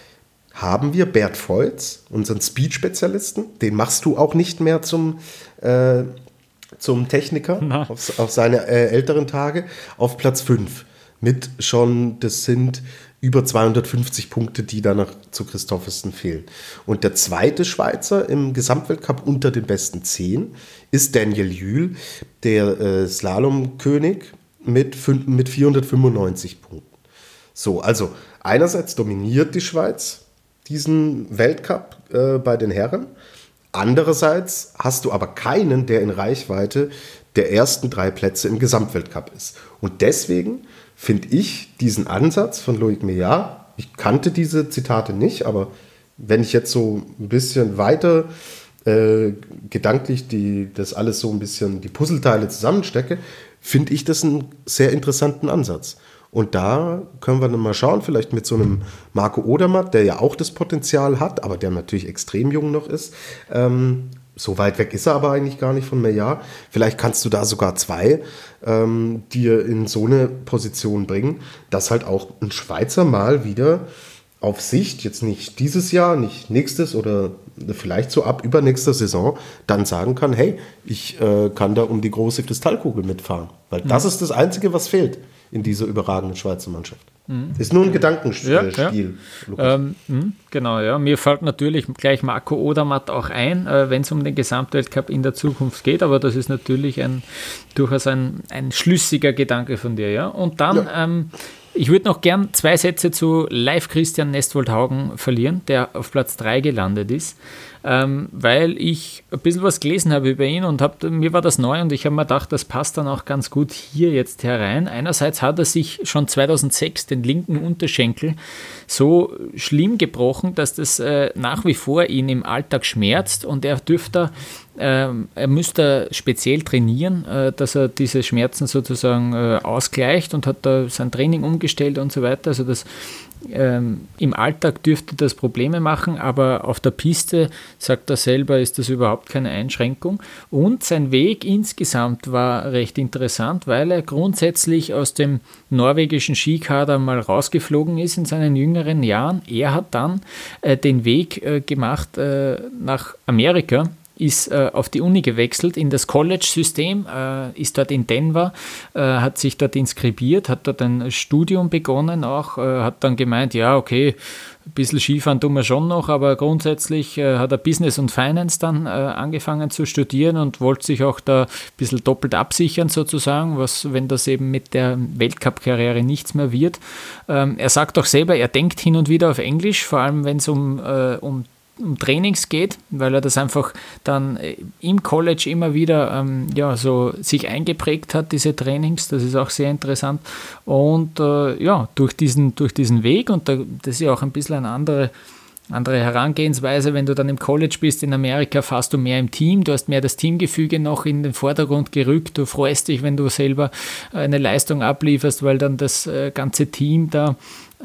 haben wir Bert Volz, unseren Speed-Spezialisten, den machst du auch nicht mehr zum, äh, zum Techniker auf, auf, seine äh, älteren Tage, auf Platz 5. Mit schon, das sind über 250 Punkte, die da noch zu Christoffersen fehlen. Und der zweite Schweizer im Gesamtweltcup unter den besten 10 ist Daniel Jühl, der äh, Slalomkönig mit, mit 495 Punkten. So, also einerseits dominiert die Schweiz diesen Weltcup äh, bei den Herren. Andererseits hast du aber keinen, der in Reichweite der ersten drei Plätze im Gesamtweltcup ist. Und deswegen finde ich diesen Ansatz von Loic Meillard, ich kannte diese Zitate nicht, aber wenn ich jetzt so ein bisschen weiter äh, gedanklich die, das alles so ein bisschen die Puzzleteile zusammenstecke, finde ich das einen sehr interessanten Ansatz. Und da können wir dann mal schauen, vielleicht mit so einem Marco Odermatt, der ja auch das Potenzial hat, aber der natürlich extrem jung noch ist. Ähm, so weit weg ist er aber eigentlich gar nicht von Meillard. Vielleicht kannst du da sogar zwei ähm, dir in so eine Position bringen, dass halt auch ein Schweizer mal wieder auf Sicht, jetzt nicht dieses Jahr, nicht nächstes oder vielleicht so ab übernächster Saison, dann sagen kann, hey, ich äh, kann da um die große Kristallkugel mitfahren. Weil das mhm. ist das Einzige, was fehlt in dieser überragenden Schweizer Mannschaft. Mhm. Ist nur ein Gedankenspiel. Ja, ja. Ähm, hm, genau, ja. Mir fällt natürlich gleich Marco Odermatt auch ein, äh, wenn es um den Gesamtweltcup in der Zukunft geht, aber das ist natürlich ein durchaus ein, ein schlüssiger Gedanke von dir, ja. Und dann ja. ähm, ich würde noch gern zwei Sätze zu Live Christian Nestwoldhaugen verlieren, der auf Platz 3 gelandet ist. Ähm, weil ich ein bisschen was gelesen habe über ihn und hab, mir war das neu und ich habe mir gedacht, das passt dann auch ganz gut hier jetzt herein. Einerseits hat er sich schon 2006 den linken Unterschenkel so schlimm gebrochen, dass das äh, nach wie vor ihn im Alltag schmerzt und er dürfte ähm, er müsste speziell trainieren, äh, dass er diese Schmerzen sozusagen äh, ausgleicht und hat da sein Training umgestellt und so weiter. Also das ähm, im Alltag dürfte das Probleme machen, aber auf der Piste, sagt er selber, ist das überhaupt keine Einschränkung. Und sein Weg insgesamt war recht interessant, weil er grundsätzlich aus dem norwegischen Skikader mal rausgeflogen ist in seinen jüngeren Jahren. Er hat dann äh, den Weg äh, gemacht äh, nach Amerika ist äh, auf die Uni gewechselt, in das College-System, äh, ist dort in Denver, äh, hat sich dort inskribiert, hat dort ein Studium begonnen auch, äh, hat dann gemeint, ja, okay, ein bisschen Skifahren tun wir schon noch, aber grundsätzlich äh, hat er Business und Finance dann äh, angefangen zu studieren und wollte sich auch da ein bisschen doppelt absichern sozusagen, was, wenn das eben mit der Weltcup-Karriere nichts mehr wird. Ähm, er sagt auch selber, er denkt hin und wieder auf Englisch, vor allem wenn es um, um um Trainings geht, weil er das einfach dann äh, im College immer wieder ähm, ja, so sich eingeprägt hat, diese Trainings. Das ist auch sehr interessant. Und äh, ja, durch diesen, durch diesen Weg, und da, das ist ja auch ein bisschen eine andere, andere Herangehensweise, wenn du dann im College bist in Amerika, fährst du mehr im Team, du hast mehr das Teamgefüge noch in den Vordergrund gerückt, du freust dich, wenn du selber eine Leistung ablieferst, weil dann das äh, ganze Team da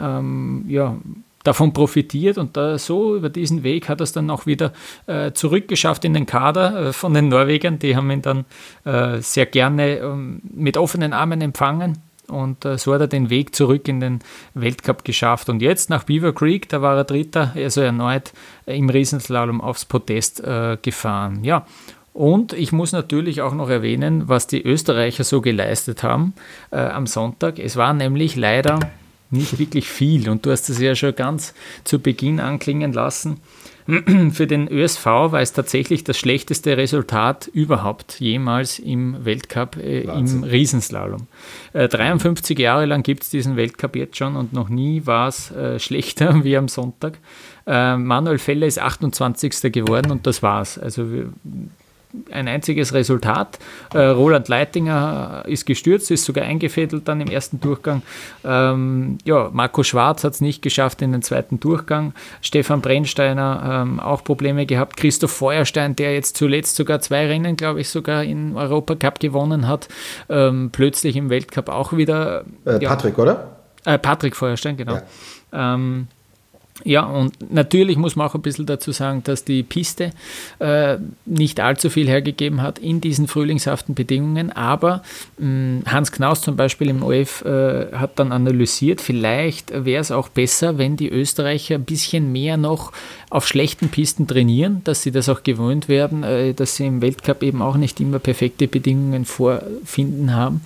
ähm, ja, davon profitiert und da so über diesen Weg hat er es dann auch wieder äh, zurückgeschafft in den Kader äh, von den Norwegern. Die haben ihn dann äh, sehr gerne ähm, mit offenen Armen empfangen und äh, so hat er den Weg zurück in den Weltcup geschafft. Und jetzt nach Beaver Creek, da war er Dritter, also erneut im Riesenslalom aufs Podest äh, gefahren. Ja. Und ich muss natürlich auch noch erwähnen, was die Österreicher so geleistet haben äh, am Sonntag. Es war nämlich leider nicht wirklich viel. Und du hast es ja schon ganz zu Beginn anklingen lassen. Für den ÖSV war es tatsächlich das schlechteste Resultat überhaupt jemals im Weltcup äh, im Riesenslalom. Äh, 53 Jahre lang gibt es diesen Weltcup jetzt schon und noch nie war es äh, schlechter wie am Sonntag. Äh, Manuel Feller ist 28. geworden und das war's. Also wir, ein einziges Resultat. Äh, Roland Leitinger ist gestürzt, ist sogar eingefädelt dann im ersten Durchgang. Ähm, ja, Marco Schwarz hat es nicht geschafft in den zweiten Durchgang. Stefan Brennsteiner ähm, auch Probleme gehabt. Christoph Feuerstein, der jetzt zuletzt sogar zwei Rennen, glaube ich, sogar im Europacup gewonnen hat, ähm, plötzlich im Weltcup auch wieder. Äh, ja, Patrick, oder? Äh, Patrick Feuerstein, genau. Ja. Ja, und natürlich muss man auch ein bisschen dazu sagen, dass die Piste äh, nicht allzu viel hergegeben hat in diesen frühlingshaften Bedingungen, aber mh, Hans Knaus zum Beispiel im OF äh, hat dann analysiert, vielleicht wäre es auch besser, wenn die Österreicher ein bisschen mehr noch auf schlechten Pisten trainieren, dass sie das auch gewöhnt werden, äh, dass sie im Weltcup eben auch nicht immer perfekte Bedingungen vorfinden haben.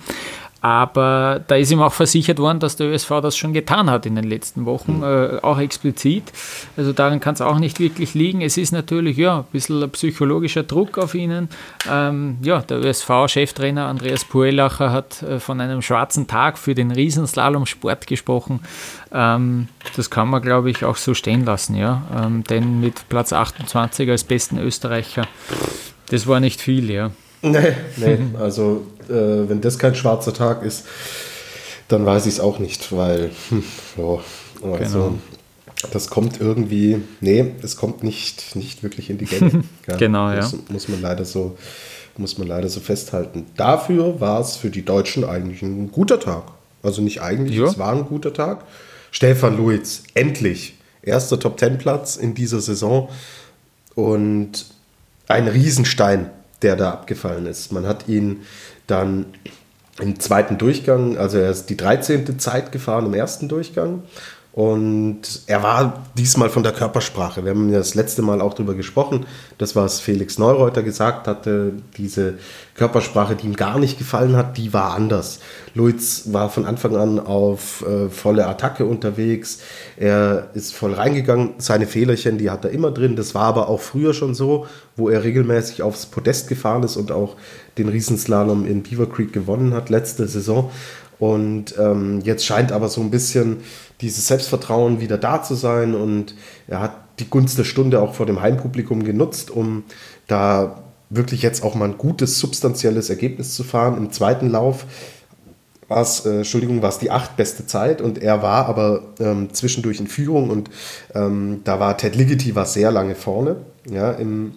Aber da ist ihm auch versichert worden, dass der ÖSV das schon getan hat in den letzten Wochen, mhm. äh, auch explizit. Also daran kann es auch nicht wirklich liegen. Es ist natürlich ja, ein bisschen psychologischer Druck auf ihnen. Ähm, ja, der ÖSV-Cheftrainer Andreas Puelacher hat äh, von einem schwarzen Tag für den Riesenslalom-Sport gesprochen. Ähm, das kann man, glaube ich, auch so stehen lassen. Ja? Ähm, denn mit Platz 28 als besten Österreicher, das war nicht viel. Ja. Nee, nee. also äh, wenn das kein schwarzer Tag ist, dann weiß ich es auch nicht, weil, hm, oh, also, genau. das kommt irgendwie, nee, es kommt nicht, nicht wirklich in die Gänge. genau, muss, ja. Muss man leider so, muss man leider so festhalten. Dafür war es für die Deutschen eigentlich ein guter Tag. Also nicht eigentlich, ja. es war ein guter Tag. Stefan Luiz, endlich. Erster Top-Ten-Platz in dieser Saison und ein Riesenstein der da abgefallen ist. Man hat ihn dann im zweiten Durchgang, also er ist die 13. Zeit gefahren im ersten Durchgang und er war diesmal von der Körpersprache. Wir haben ja das letzte Mal auch darüber gesprochen. Das, was Felix Neureuter gesagt hatte, diese Körpersprache, die ihm gar nicht gefallen hat, die war anders. Luiz war von Anfang an auf äh, volle Attacke unterwegs. Er ist voll reingegangen. Seine Fehlerchen, die hat er immer drin. Das war aber auch früher schon so, wo er regelmäßig aufs Podest gefahren ist und auch den Riesenslalom in Beaver Creek gewonnen hat letzte Saison. Und ähm, jetzt scheint aber so ein bisschen dieses Selbstvertrauen wieder da zu sein und er hat die Gunst der Stunde auch vor dem Heimpublikum genutzt, um da wirklich jetzt auch mal ein gutes, substanzielles Ergebnis zu fahren. Im zweiten Lauf war es, äh, Entschuldigung, war es die acht beste Zeit und er war aber ähm, zwischendurch in Führung und ähm, da war Ted Ligety war sehr lange vorne, ja, im,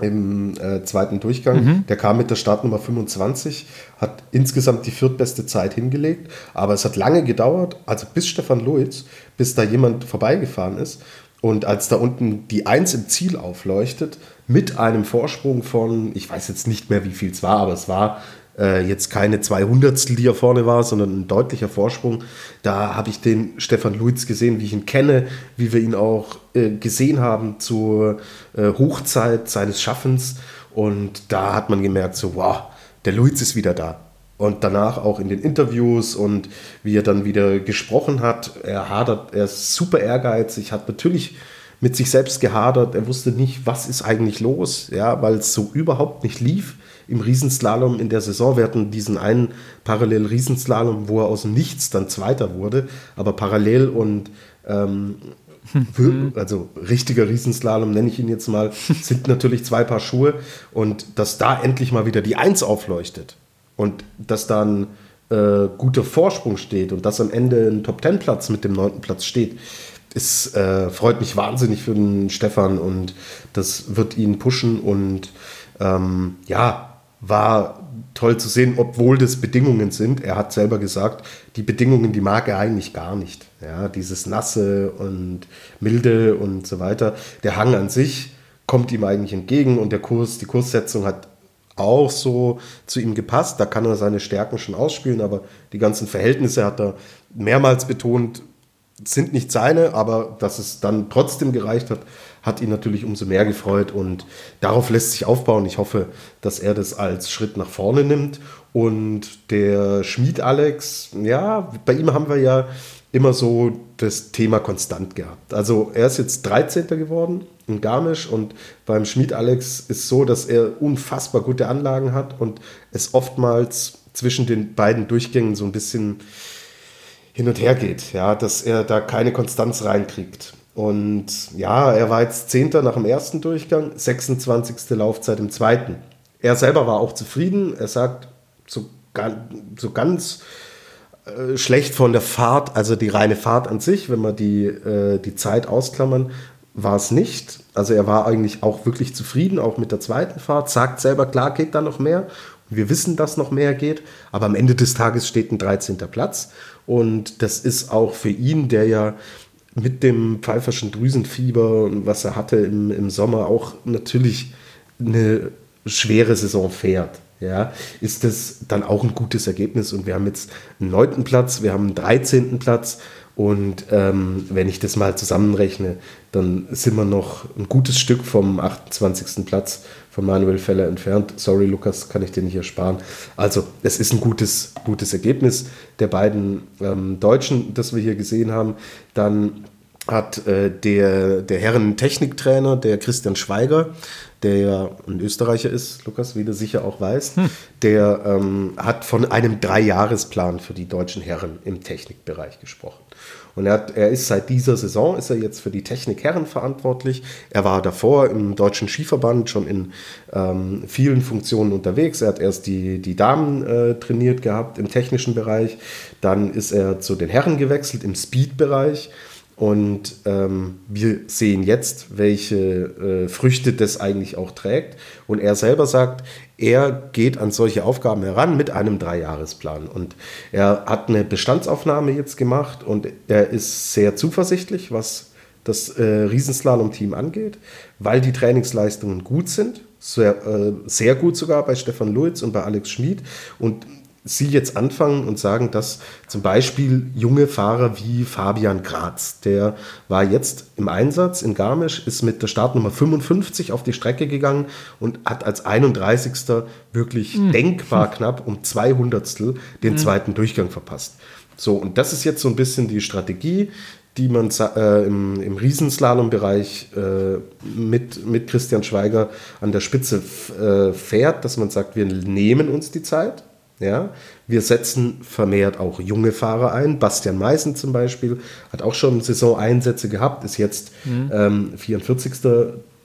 im äh, zweiten Durchgang. Mhm. Der kam mit der Startnummer 25, hat insgesamt die viertbeste Zeit hingelegt, aber es hat lange gedauert, also bis Stefan Luiz, bis da jemand vorbeigefahren ist. Und als da unten die Eins im Ziel aufleuchtet, mit einem Vorsprung von, ich weiß jetzt nicht mehr, wie viel es war, aber es war äh, jetzt keine 200 die er vorne war, sondern ein deutlicher Vorsprung. Da habe ich den Stefan Luiz gesehen, wie ich ihn kenne, wie wir ihn auch äh, gesehen haben zur äh, Hochzeit seines Schaffens. Und da hat man gemerkt, so, wow, der Luiz ist wieder da. Und danach auch in den Interviews und wie er dann wieder gesprochen hat, er hadert, er ist super ehrgeizig, hat natürlich mit sich selbst gehadert, er wusste nicht, was ist eigentlich los, ja, weil es so überhaupt nicht lief im Riesenslalom in der Saison. Wir hatten diesen einen parallel Riesenslalom, wo er aus dem Nichts dann Zweiter wurde, aber parallel und ähm, hm. also richtiger Riesenslalom nenne ich ihn jetzt mal, sind natürlich zwei Paar Schuhe und dass da endlich mal wieder die Eins aufleuchtet und dass dann äh, guter Vorsprung steht und dass am Ende ein Top Ten Platz mit dem neunten Platz steht, ist, äh, freut mich wahnsinnig für den Stefan und das wird ihn pushen und ähm, ja, war toll zu sehen, obwohl das Bedingungen sind. Er hat selber gesagt, die Bedingungen, die mag er eigentlich gar nicht. Ja, dieses Nasse und Milde und so weiter. Der Hang an sich kommt ihm eigentlich entgegen und der Kurs, die Kurssetzung hat auch so zu ihm gepasst. Da kann er seine Stärken schon ausspielen, aber die ganzen Verhältnisse hat er mehrmals betont, sind nicht seine, aber dass es dann trotzdem gereicht hat, hat ihn natürlich umso mehr gefreut und darauf lässt sich aufbauen. Ich hoffe, dass er das als Schritt nach vorne nimmt. Und der Schmied Alex, ja, bei ihm haben wir ja immer so das Thema konstant gehabt. Also er ist jetzt 13. geworden in Garmisch und beim Schmied Alex ist so, dass er unfassbar gute Anlagen hat und es oftmals zwischen den beiden Durchgängen so ein bisschen hin und her geht, ja, dass er da keine Konstanz reinkriegt. Und ja, er war jetzt Zehnter nach dem ersten Durchgang, 26. Laufzeit im zweiten. Er selber war auch zufrieden. Er sagt, so, so ganz äh, schlecht von der Fahrt, also die reine Fahrt an sich, wenn wir die, äh, die Zeit ausklammern, war es nicht. Also er war eigentlich auch wirklich zufrieden, auch mit der zweiten Fahrt. Sagt selber, klar geht da noch mehr. Wir wissen, dass noch mehr geht, aber am Ende des Tages steht ein 13. Platz. Und das ist auch für ihn, der ja mit dem pfeiferschen Drüsenfieber, was er hatte im, im Sommer, auch natürlich eine schwere Saison fährt. Ja, ist das dann auch ein gutes Ergebnis. Und wir haben jetzt einen neunten Platz, wir haben einen 13. Platz. Und ähm, wenn ich das mal zusammenrechne, dann sind wir noch ein gutes Stück vom 28. Platz von Manuel Feller entfernt. Sorry, Lukas, kann ich dir nicht ersparen. Also, es ist ein gutes, gutes Ergebnis der beiden ähm, Deutschen, das wir hier gesehen haben. Dann hat äh, der, der Herren-Techniktrainer, der Christian Schweiger, der ja ein Österreicher ist, Lukas, wie du sicher auch weißt, hm. der ähm, hat von einem Dreijahresplan für die deutschen Herren im Technikbereich gesprochen. Und er, hat, er ist seit dieser Saison, ist er jetzt für die Technik Herren verantwortlich. Er war davor im Deutschen Skiverband schon in ähm, vielen Funktionen unterwegs. Er hat erst die, die Damen äh, trainiert gehabt im technischen Bereich. Dann ist er zu den Herren gewechselt im Speed-Bereich. Und ähm, wir sehen jetzt, welche äh, Früchte das eigentlich auch trägt. Und er selber sagt, er geht an solche Aufgaben heran mit einem Dreijahresplan. Und er hat eine Bestandsaufnahme jetzt gemacht und er ist sehr zuversichtlich, was das äh, Riesenslalom-Team angeht, weil die Trainingsleistungen gut sind. Sehr, äh, sehr gut sogar bei Stefan Luiz und bei Alex Schmid. Und Sie jetzt anfangen und sagen, dass zum Beispiel junge Fahrer wie Fabian Graz, der war jetzt im Einsatz in Garmisch, ist mit der Startnummer 55 auf die Strecke gegangen und hat als 31. wirklich mhm. denkbar knapp um 200 den mhm. zweiten Durchgang verpasst. So, und das ist jetzt so ein bisschen die Strategie, die man äh, im, im Riesenslalom-Bereich äh, mit, mit Christian Schweiger an der Spitze äh, fährt, dass man sagt, wir nehmen uns die Zeit, Ja, wir setzen vermehrt auch junge Fahrer ein. Bastian Meißen zum Beispiel hat auch schon Saison-Einsätze gehabt, ist jetzt mhm. ähm, 44.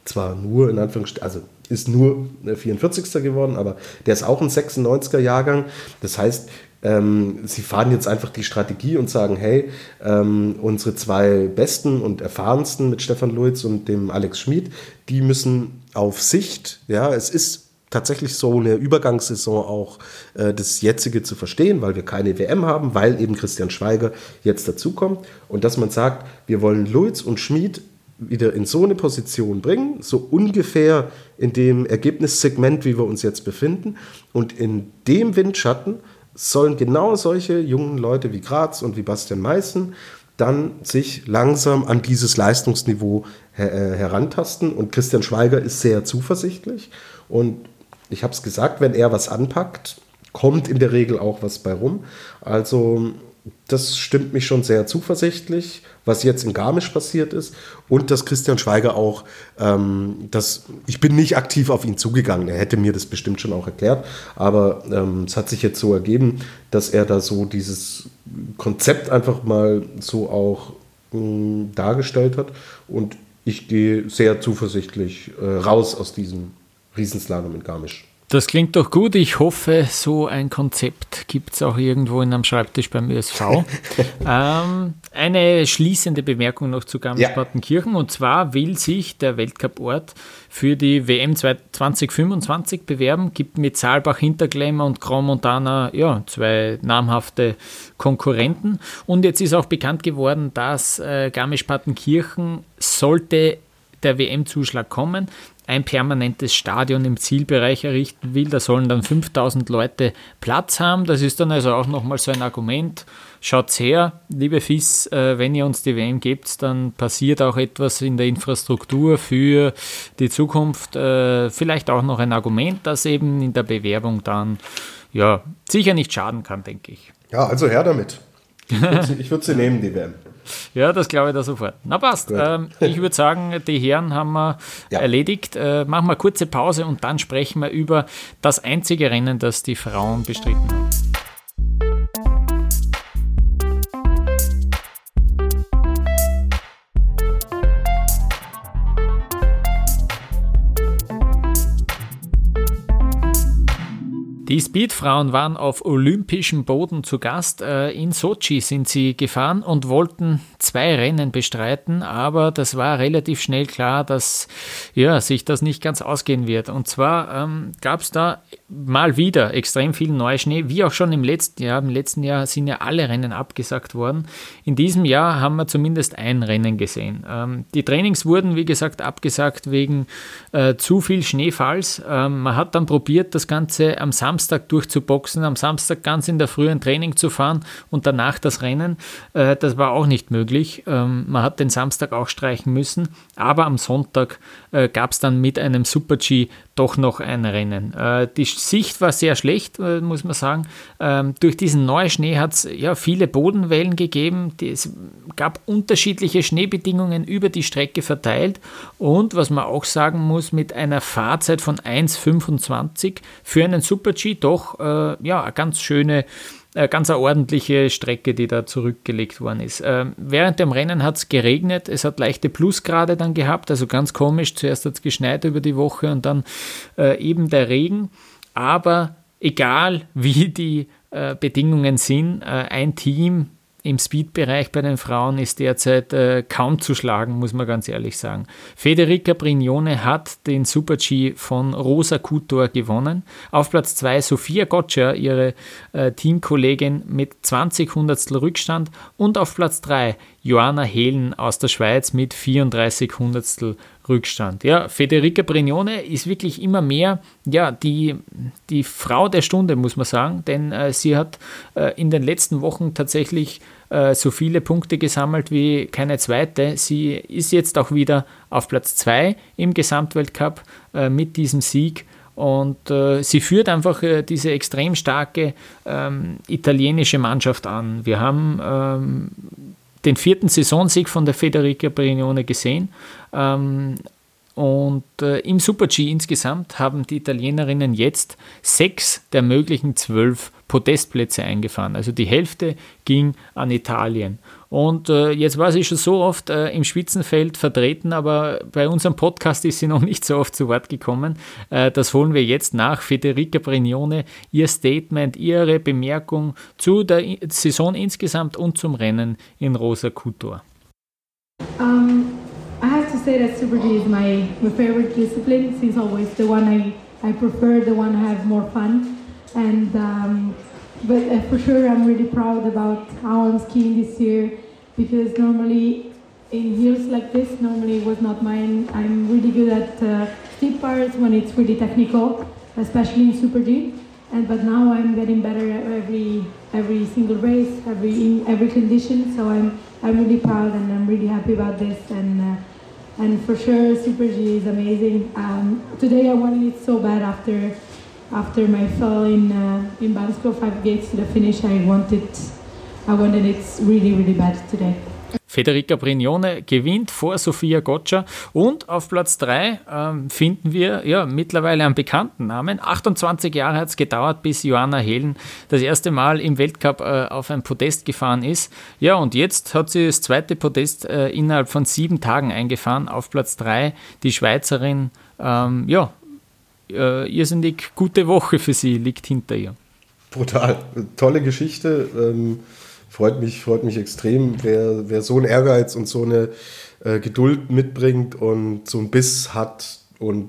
Zwar nur in Anführungsstrichen, also ist nur 44. geworden, aber der ist auch ein 96er Jahrgang. Das heißt, ähm, sie fahren jetzt einfach die Strategie und sagen, hey, ähm, unsere zwei besten und erfahrensten mit Stefan Luiz und dem Alex Schmid, die müssen auf Sicht, ja, es ist tatsächlich so eine Übergangssaison auch äh, das jetzige zu verstehen, weil wir keine WM haben, weil eben Christian Schweiger jetzt dazukommt und dass man sagt, wir wollen Luiz und Schmid wieder in so eine Position bringen, so ungefähr in dem Ergebnissegment, wie wir uns jetzt befinden und in dem Windschatten sollen genau solche jungen Leute wie Graz und wie Bastian Meißen dann sich langsam an dieses Leistungsniveau her äh, herantasten. Und Christian Schweiger ist sehr zuversichtlich. Und ich habe es gesagt, wenn er was anpackt, kommt in der Regel auch was bei rum. Also das stimmt mich schon sehr zuversichtlich, was jetzt in Garmisch passiert ist. Und dass Christian Schweiger auch, ähm, das, ich bin nicht aktiv auf ihn zugegangen, er hätte mir das bestimmt schon auch erklärt, aber ähm, es hat sich jetzt so ergeben, dass er da so dieses Konzept einfach mal so auch mh, hm, dargestellt hat. Und ich gehe sehr zuversichtlich äh, raus aus diesem Riesenslalom in Garmisch. Das klingt doch gut. Ich hoffe, so ein Konzept gibt es auch irgendwo in einem Schreibtisch beim ÖSV. ähm, eine schließende Bemerkung noch zu Garmisch-Partenkirchen. Ja. Und zwar will sich der Weltcup-Ort für die WM 2025 bewerben. Gibt mit Saalbach, Hinterklemmer und Grand Montana ja, zwei namhafte Konkurrenten. Und jetzt ist auch bekannt geworden, dass äh, Garmisch-Partenkirchen sollte der WM-Zuschlag kommen, ein permanentes Stadion im Zielbereich errichten will. Da sollen dann 5000 Leute Platz haben. Das ist dann also auch nochmal so ein Argument. Schaut's her, liebe FIS, äh, wenn ihr uns die WM gebt, dann passiert auch etwas in der Infrastruktur für die Zukunft. Äh, vielleicht auch noch ein Argument, das eben in der Bewerbung dann ja sicher nicht schaden kann, denke ich. Ja, also her damit. Ich würde sie, würd sie nehmen, die WM. Ja, das glaube ich da sofort. Na passt. Ähm, ich würde sagen, die Herren haben wir ja. erledigt. Äh, machen wir eine kurze Pause und dann sprechen wir über das einzige Rennen, das die Frauen bestritten haben. Die Speedfrauen waren auf olympischem Boden zu Gast. Äh, in Sochi sind sie gefahren und wollten zwei Rennen bestreiten, aber das war relativ schnell klar, dass ja, sich das nicht ganz ausgehen wird. Und zwar ähm, gab es da mal wieder extrem viel Neuschnee, wie auch schon im letzten Jahr. Im letzten Jahr sind ja alle Rennen abgesagt worden. In diesem Jahr haben wir zumindest ein Rennen gesehen. Ähm, die Trainings wurden, wie gesagt, abgesagt wegen äh, zu viel Schneefalls. Ähm, man hat dann probiert, das Ganze am Samstag Samstag durchzuboxen, am Samstag ganz in der Früh ein Training zu fahren und danach das Rennen. Äh, das war auch nicht möglich. Ähm, man hat den Samstag auch streichen müssen, aber am Sonntag äh, gab es dann mit einem Super-G doch noch ein Rennen. Äh, die Sicht war sehr schlecht, muss man sagen. Ähm, durch diesen neuen Schnee hat es ja, viele Bodenwellen gegeben. Es gab unterschiedliche Schneebedingungen über die Strecke verteilt und was man auch sagen muss, mit einer Fahrzeit von 1,25 für einen Super-G doch äh, ja, eine ganz schöne, äh, ganz eine ordentliche Strecke, die da zurückgelegt worden ist. Äh, während dem Rennen hat es geregnet, es hat leichte Plusgrade dann gehabt, also ganz komisch. Zuerst hat es geschneit über die Woche und dann äh, eben der Regen. Aber egal wie die äh, Bedingungen sind, äh, ein Team im Speed-Bereich bei den Frauen ist derzeit äh, kaum zu schlagen, muss man ganz ehrlich sagen. Federica Brignone hat den Super-G von Rosa Kutor gewonnen. Auf Platz 2 Sophia Gotcha, ihre äh, Teamkollegin mit 20 Hundertstel Rückstand. Und auf Platz 3 Joanna Helen aus der Schweiz mit 34 Hundertstel Rückstand. Ja, Federica Brignone ist wirklich immer mehr ja, die, die Frau der Stunde, muss man sagen, denn äh, sie hat äh, in den letzten Wochen tatsächlich äh, so viele Punkte gesammelt wie keine zweite. Sie ist jetzt auch wieder auf Platz 2 im Gesamtweltcup äh, mit diesem Sieg. Und äh, sie führt einfach äh, diese extrem starke ähm, italienische Mannschaft an. Wir haben ähm, den vierten Saisonsieg von der Federica Brignone gesehen. Ähm, und äh, im Super-G insgesamt haben die Italienerinnen jetzt sechs der möglichen zwölf Podestplätze eingefahren. Also die Hälfte ging an Italien. Und äh, jetzt war sie schon so oft äh, im Spitzenfeld vertreten, aber bei unserem Podcast ist sie noch nicht so oft zu Wort gekommen. Äh, das holen wir jetzt nach. Federica Brignone, ihr Statement, ihre Bemerkung zu der Saison insgesamt und zum Rennen in Rosa Couture. Say that Super G is my, my favorite discipline since always the one I, I prefer, the one I have more fun. And um, but uh, for sure, I'm really proud about how I'm skiing this year because normally in hills like this, normally it was not mine. I'm really good at uh, steep parts when it's really technical, especially in Super G. And but now I'm getting better every every single race, every in every condition. So I'm I'm really proud and I'm really happy about this. And uh, and for sure, Super G is amazing. Um, today I wanted it so bad after after my fall in uh, in Bansko, five gates to the finish, I wanted I wanted it really really bad today. Federica Brignone gewinnt vor Sofia Gotcha und auf Platz 3 ähm, finden wir ja mittlerweile einen bekannten Namen. 28 Jahre hat es gedauert, bis Joanna Helen das erste Mal im Weltcup äh, auf ein Podest gefahren ist. Ja, und jetzt hat sie das zweite Podest äh, innerhalb von sieben Tagen eingefahren auf Platz 3. Die Schweizerin, ähm, ja, äh, irrsinnig gute Woche für sie liegt hinter ihr. Brutal. Tolle Geschichte. Ähm, freut, mich, freut mich extrem, wer, wer so einen Ehrgeiz und so eine äh, Geduld mitbringt und so einen Biss hat und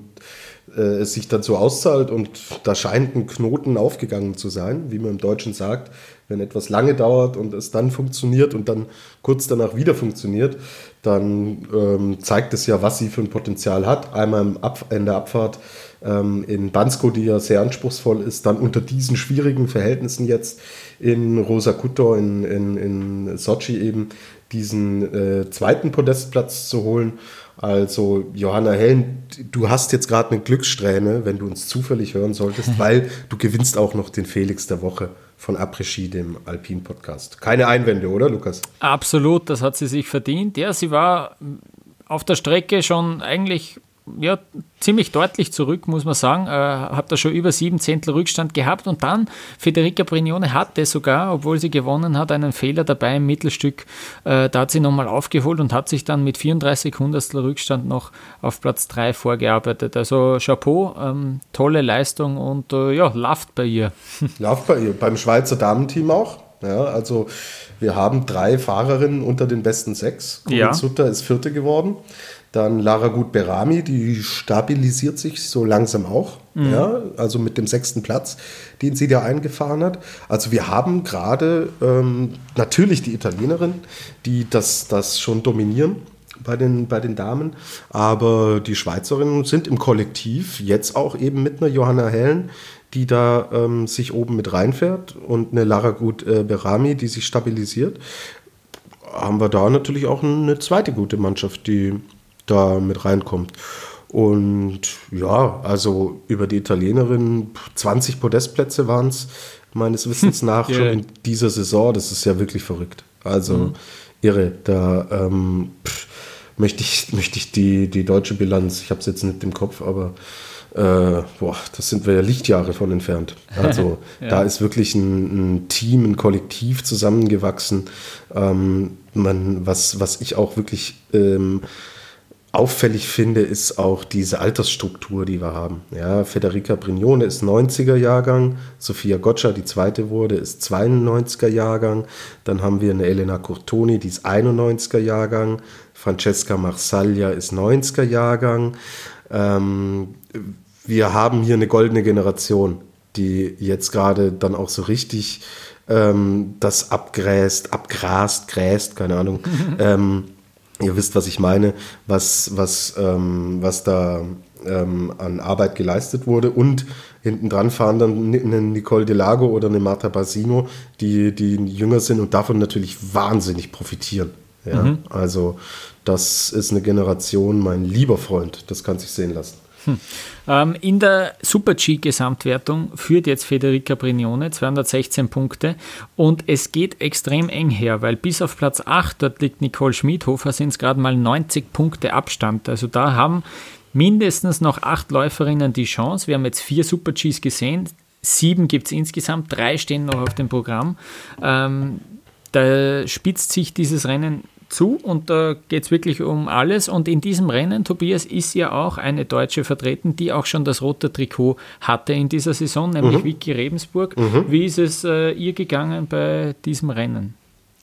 äh, es sich dann so auszahlt und da scheint ein Knoten aufgegangen zu sein, wie man im Deutschen sagt. Wenn etwas lange dauert und es dann funktioniert und dann kurz danach wieder funktioniert, dann ähm, zeigt es ja, was sie für ein Potenzial hat. Einmal in der Abfahrt ähm, in Bansko, die ja sehr anspruchsvoll ist, dann unter diesen schwierigen Verhältnissen jetzt in Rosa Kutor, in, in, in Sochi eben diesen äh, zweiten Podestplatz zu holen. Also Johanna Hellen, du hast jetzt gerade eine Glückssträhne, wenn du uns zufällig hören solltest, weil du gewinnst auch noch den Felix der Woche von Après dem Alpin Podcast. Keine Einwände, oder Lukas? Absolut, das hat sie sich verdient. Ja, sie war auf der Strecke schon eigentlich ja, ziemlich deutlich zurück, muss man sagen. Äh, hat da schon über sieben Zehntel Rückstand gehabt und dann Federica Brignone hatte sogar, obwohl sie gewonnen hat, einen Fehler dabei im Mittelstück. Äh, da hat sie nochmal aufgeholt und hat sich dann mit 34 Hundertstel Rückstand noch auf Platz 3 vorgearbeitet. Also Chapeau, ähm, tolle Leistung und äh, ja, läuft bei ihr. Läuft bei ihr, beim Schweizer Damenteam auch. Ja, also wir haben drei Fahrerinnen unter den besten sechs. Ja. Sutter ist Vierte geworden. Dann Lara Gut Berami, die stabilisiert sich so langsam auch. Mhm. Ja, also mit dem sechsten Platz, den sie da eingefahren hat. Also wir haben gerade ähm, natürlich die Italienerin, die das, das schon dominieren bei den, bei den Damen. Aber die Schweizerinnen sind im Kollektiv jetzt auch eben mit einer Johanna Hellen, die da ähm, sich oben mit reinfährt und eine Lara Gut äh, Berami, die sich stabilisiert. Haben wir da natürlich auch eine zweite gute Mannschaft, die da mit reinkommt. Und ja, also über die Italienerin, 20 Podestplätze waren es meines Wissens nach yeah. schon in dieser Saison. Das ist ja wirklich verrückt. Also mhm. irre. Da ähm, pff, möchte ich, möchte ich die, die deutsche Bilanz, ich habe es jetzt nicht im Kopf, aber äh, boah, das sind wir ja Lichtjahre von entfernt. Also ja. da ist wirklich ein, ein, Team, ein Kollektiv zusammengewachsen. Ähm, man, was, was ich auch wirklich ähm, auffällig finde, ist auch diese Altersstruktur, die wir haben. Ja, Federica Brignone ist 90er Jahrgang, Sofia Goccia, die zweite wurde, ist 92er Jahrgang. Dann haben wir eine Elena Cortoni, die ist 91er Jahrgang. Francesca Marsaglia ist 90er Jahrgang. Ähm, wir haben hier eine goldene Generation, die jetzt gerade dann auch so richtig ähm, das abgräst, abgrast, gräst, keine Ahnung. ähm, Ihr wisst, was ich meine, was, was, ähm, was da ähm, an Arbeit geleistet wurde. Und hinten dran fahren dann eine Nicole Delago oder eine Marta Basino, die, die jünger sind und davon natürlich wahnsinnig profitieren. Ja? Mhm. Also das ist eine Generation, mein lieber Freund, das kann sich sehen lassen. Hm. Ähm, in der Super-G-Gesamtwertung führt jetzt Federica Brignone 216 Punkte und es geht extrem eng her, weil bis auf Platz 8, dort liegt Nicole Schmidhofer, sind es gerade mal 90 Punkte Abstand. Also da haben mindestens noch acht Läuferinnen die Chance. Wir haben jetzt vier Super Gs gesehen. Sieben gibt es insgesamt, drei stehen noch auf dem Programm. Ähm, da spitzt sich dieses Rennen zu und da geht es wirklich um alles. Und in diesem Rennen, Tobias, ist ja auch eine Deutsche vertreten, die auch schon das rote Trikot hatte in dieser Saison, nämlich mhm. Vicky Rebensburg. Mhm. Wie ist es äh, ihr gegangen bei diesem Rennen?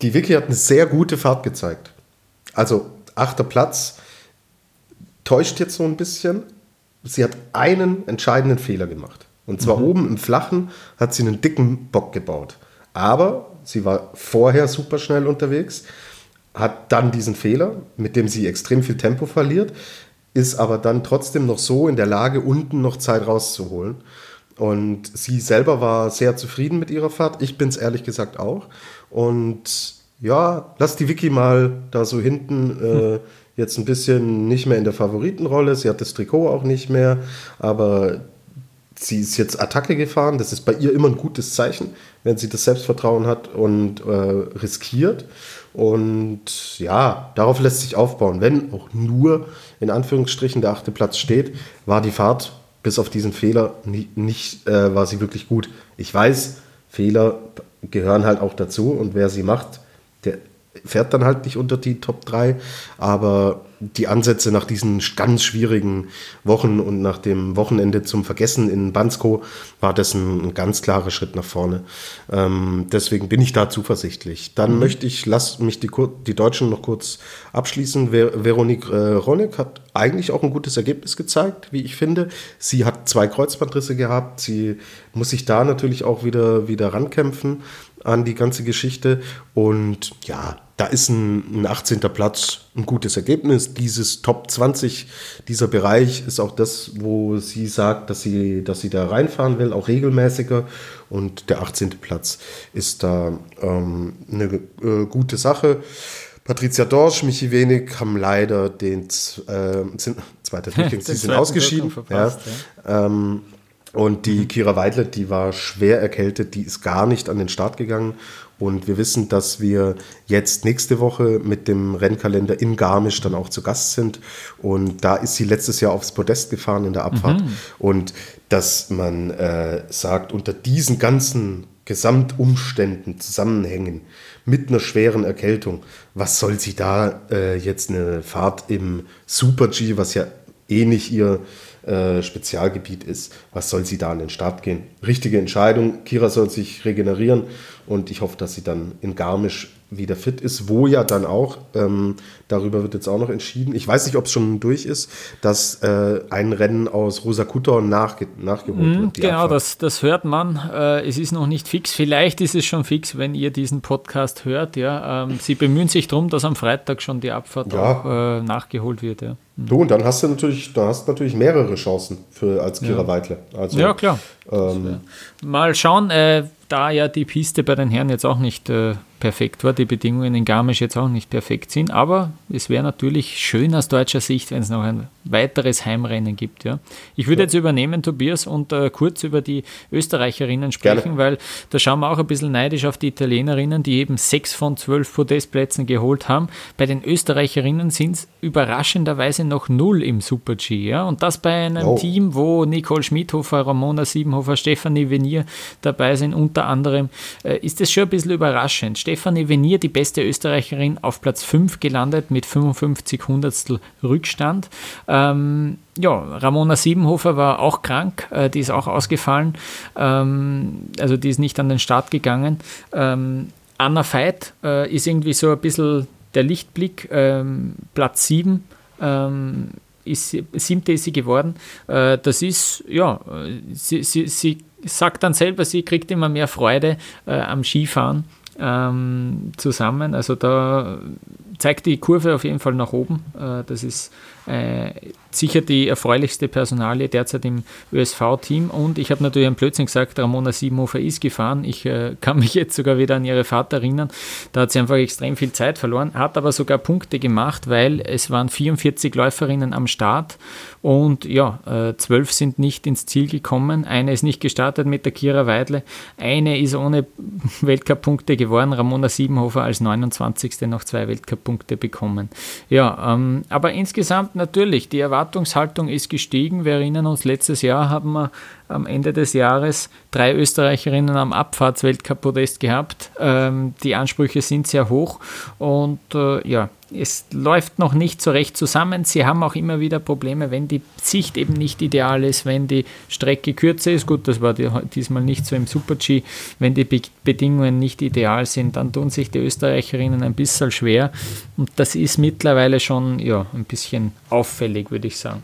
Die Vicky hat eine sehr gute Fahrt gezeigt. Also achter Platz täuscht jetzt so ein bisschen. Sie hat einen entscheidenden Fehler gemacht. Und zwar mhm. oben im Flachen hat sie einen dicken Bock gebaut. Aber sie war vorher super schnell unterwegs, hat dann diesen Fehler, mit dem sie extrem viel Tempo verliert, ist aber dann trotzdem noch so in der Lage, unten noch Zeit rauszuholen. Und sie selber war sehr zufrieden mit ihrer Fahrt. Ich bin es ehrlich gesagt auch. Und ja, lass die Vicky mal da so hinten äh, jetzt ein bisschen nicht mehr in der Favoritenrolle. Sie hat das Trikot auch nicht mehr, aber sie ist jetzt Attacke gefahren. Das ist bei ihr immer ein gutes Zeichen, wenn sie das Selbstvertrauen hat und äh, riskiert. Und ja, darauf lässt sich aufbauen. Wenn auch nur in Anführungsstrichen der achte Platz steht, war die Fahrt bis auf diesen Fehler nicht, nicht äh, war sie wirklich gut. Ich weiß, Fehler gehören halt auch dazu und wer sie macht, der fährt dann halt nicht unter die Top 3, aber die Ansätze nach diesen ganz schwierigen Wochen und nach dem Wochenende zum Vergessen in Bansko war das ein, ganz klarer Schritt nach vorne. Ähm, deswegen bin ich da zuversichtlich. Dann mhm. möchte ich, lass mich die, die Deutschen noch kurz abschließen. Ver Veronique äh, Ronek hat eigentlich auch ein gutes Ergebnis gezeigt, wie ich finde. Sie hat zwei Kreuzbandrisse gehabt. Sie muss sich da natürlich auch wieder, wieder rankämpfen an die ganze Geschichte. Und ja, da ist ein, ein 18. Platz ein gutes Ergebnis. Dieses Top 20, dieser Bereich ist auch das, wo sie sagt, dass sie, dass sie da reinfahren will, auch regelmäßiger. Und der 18. Platz ist da ähm, eine äh, gute Sache. Patricia Dorsch, Michi Wenig haben leider den äh, sind, Durchgang, sie sind ausgeschieden. Verpasst, ja. Ja. Ähm, und die. Kira Weidler, die war schwer erkältet, die ist gar nicht an den Start gegangen. Und wir wissen, dass wir jetzt nächste Woche mit dem Rennkalender in Garmisch dann auch zu Gast sind. Und da ist sie letztes Jahr aufs Podest gefahren in der Abfahrt. Mhm. Und dass man äh, sagt, unter diesen ganzen Gesamtumständen, Zusammenhängen, mit einer schweren Erkältung, was soll sie da äh, jetzt eine Fahrt im Super G, was ja eh nicht ihr äh, Spezialgebiet ist, was soll sie da an den Start gehen? Richtige Entscheidung. Kira soll sich regenerieren und ich hoffe, dass sie dann in Garmisch wieder fit ist, wo ja dann auch, ähm, darüber wird jetzt auch noch entschieden, ich weiß nicht, ob es schon durch ist, dass äh, ein Rennen aus Rosa Kutor nachge nachgeholt mhm, wird. Genau, das, das hört man. Äh, es ist noch nicht fix. Vielleicht ist es schon fix, wenn ihr diesen Podcast hört. Ja. Ähm, sie bemühen sich darum, dass am Freitag schon die Abfahrt ja. auch äh, nachgeholt wird. Ja. Mhm. Du, und dann hast du natürlich, da hast natürlich mehrere Chancen für als Kira ja. Weidle. Also, ja, klar. Ähm, Mal schauen, äh, da ja die Piste bei den Herren jetzt auch nicht äh, perfekt war, die Bedingungen in Garmisch jetzt auch nicht perfekt sind, aber es wäre natürlich schön aus deutscher Sicht, wenn es noch ein weiteres Heimrennen gibt. Ja. Ich würde ja. jetzt übernehmen, Tobias, und äh, kurz über die Österreicherinnen sprechen, Gerne. weil da schauen wir auch ein bisschen neidisch auf die Italienerinnen, die eben sechs von zwölf Podestplätzen geholt haben. Bei den Österreicherinnen sind es überraschenderweise noch null im Super-G. Ja. Und das bei einem oh. Team, wo Nicole Schmidhofer, Ramona Siebenhofer, Stefanie Venier dabei sind, unter anderem, äh, ist es schon ein bisschen überraschend. Stefanie Venier, die beste Österreicherin, auf Platz 5 gelandet mit 55 Hundertstel Rückstand. Ähm, ja, Ramona Siebenhofer war auch krank, äh, die ist auch ausgefallen, ähm, also die ist nicht an den Start gegangen. Ähm, Anna Veit äh, ist irgendwie so ein bisschen der Lichtblick, ähm, Platz 7 ähm, ist, siebte ist sie geworden. Äh, das ist, ja, sie, sie, sie sagt dann selber, sie kriegt immer mehr Freude äh, am Skifahren ähm, zusammen. Also da zeigt die Kurve auf jeden Fall nach oben. Äh, das ist äh, sicher die erfreulichste Personalie derzeit im ÖSV-Team. Und ich habe natürlich ein Blödsinn gesagt, Ramona Siebenhofer ist gefahren. Ich äh, kann mich jetzt sogar wieder an ihre Fahrt erinnern. Da hat sie einfach extrem viel Zeit verloren, hat aber sogar Punkte gemacht, weil es waren 44 Läuferinnen am Start und ja, zwölf sind nicht ins Ziel gekommen. Eine ist nicht gestartet mit der Kira Weidle. Eine ist ohne Weltcup-Punkte geworden. Ramona Siebenhofer als 29. noch zwei Weltcup-Punkte bekommen. Ja, ähm, aber insgesamt natürlich die Erwartung Erwartungshaltung ist gestiegen. Wir erinnern uns, letztes Jahr haben wir am Ende des Jahres drei Österreicherinnen am Abfahrtsweltcup-Podest gehabt. Ähm, die Ansprüche sind sehr hoch und äh, ja, es läuft noch nicht so recht zusammen. Sie haben auch immer wieder Probleme, wenn die Sicht eben nicht ideal ist, wenn die Strecke kürzer ist. Gut, das war diesmal nicht so im Super-G. Wenn die Bedingungen nicht ideal sind, dann tun sich die Österreicherinnen ein bisschen schwer. Und das ist mittlerweile schon ja, ein bisschen auffällig, würde ich sagen.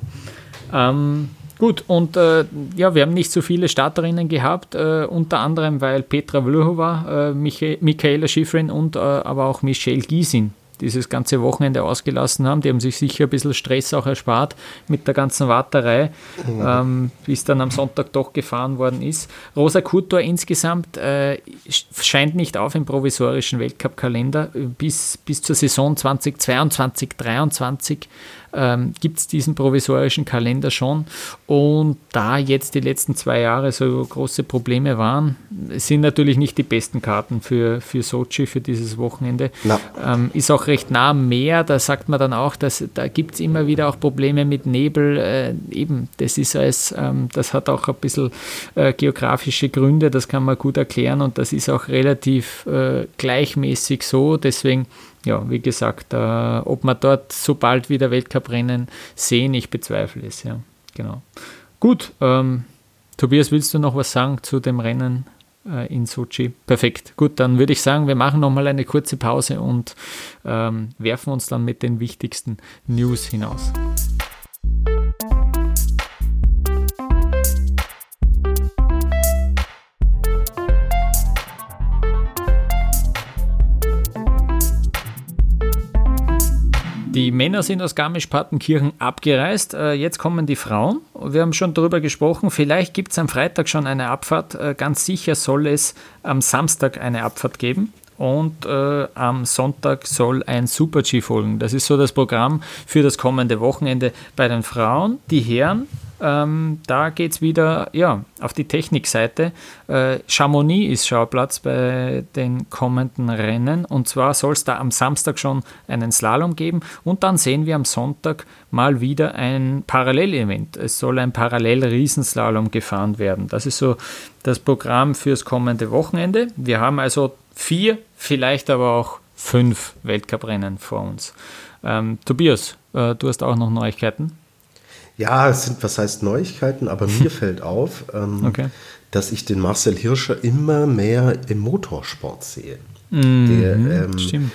Ähm, Gut, und äh, ja, wir haben nicht so viele Starterinnen gehabt, äh, unter anderem, weil Petra Vlhova, äh, Michaela Schifrin und äh, aber auch Michelle Giesin dieses ganze Wochenende ausgelassen haben. Die haben sich sicher ein bisschen Stress auch erspart mit der ganzen Warterei, mhm. ähm, bis dann am Sonntag doch gefahren worden ist. Rosa Kutor insgesamt äh, scheint nicht auf im provisorischen Weltcup-Kalender. Bis, bis zur Saison 2022, 2023 ähm, gibt es diesen provisorischen Kalender schon. Und da jetzt die letzten zwei Jahre so große Probleme waren, sind natürlich nicht die besten Karten für, für Sochi für dieses Wochenende. Ähm, ist auch recht nah am Meer, da sagt man dann auch, dass da gibt es immer wieder auch Probleme mit Nebel. Äh, eben, das ist alles, ähm, das hat auch ein bisschen äh, geografische Gründe, das kann man gut erklären und das ist auch relativ äh, gleichmäßig so. Deswegen ja, wie gesagt, äh, ob wir dort so bald wieder Weltcuprennen sehen, ich bezweifle es, ja, genau. Gut, ähm, Tobias, willst du noch was sagen zu dem Rennen äh, in Sochi? Perfekt, gut, dann würde ich sagen, wir machen nochmal eine kurze Pause und ähm, werfen uns dann mit den wichtigsten News hinaus. Die Männer sind aus Garmisch-Partenkirchen abgereist. Äh, jetzt kommen die Frauen. Wir haben schon darüber gesprochen. Vielleicht gibt es am Freitag schon eine Abfahrt. Äh, ganz sicher soll es am Samstag eine Abfahrt geben. Und äh, am Sonntag soll ein Super-G folgen. Das ist so das Programm für das kommende Wochenende bei den Frauen. Die Herren ähm, da geht es wieder ja, auf die Technikseite. Äh, Chamonix ist Schauplatz bei den kommenden Rennen. Und zwar soll es da am Samstag schon einen Slalom geben. Und dann sehen wir am Sonntag mal wieder ein Parallelevent. Es soll ein Parallel-Riesenslalom gefahren werden. Das ist so das Programm fürs kommende Wochenende. Wir haben also vier, vielleicht aber auch fünf Weltcuprennen vor uns. Ähm, Tobias, äh, du hast auch noch Neuigkeiten? Ja, es sind, was heißt Neuigkeiten, aber mir fällt auf, ähm, okay. dass ich den Marcel Hirscher immer mehr im Motorsport sehe. Mhm, der, ähm,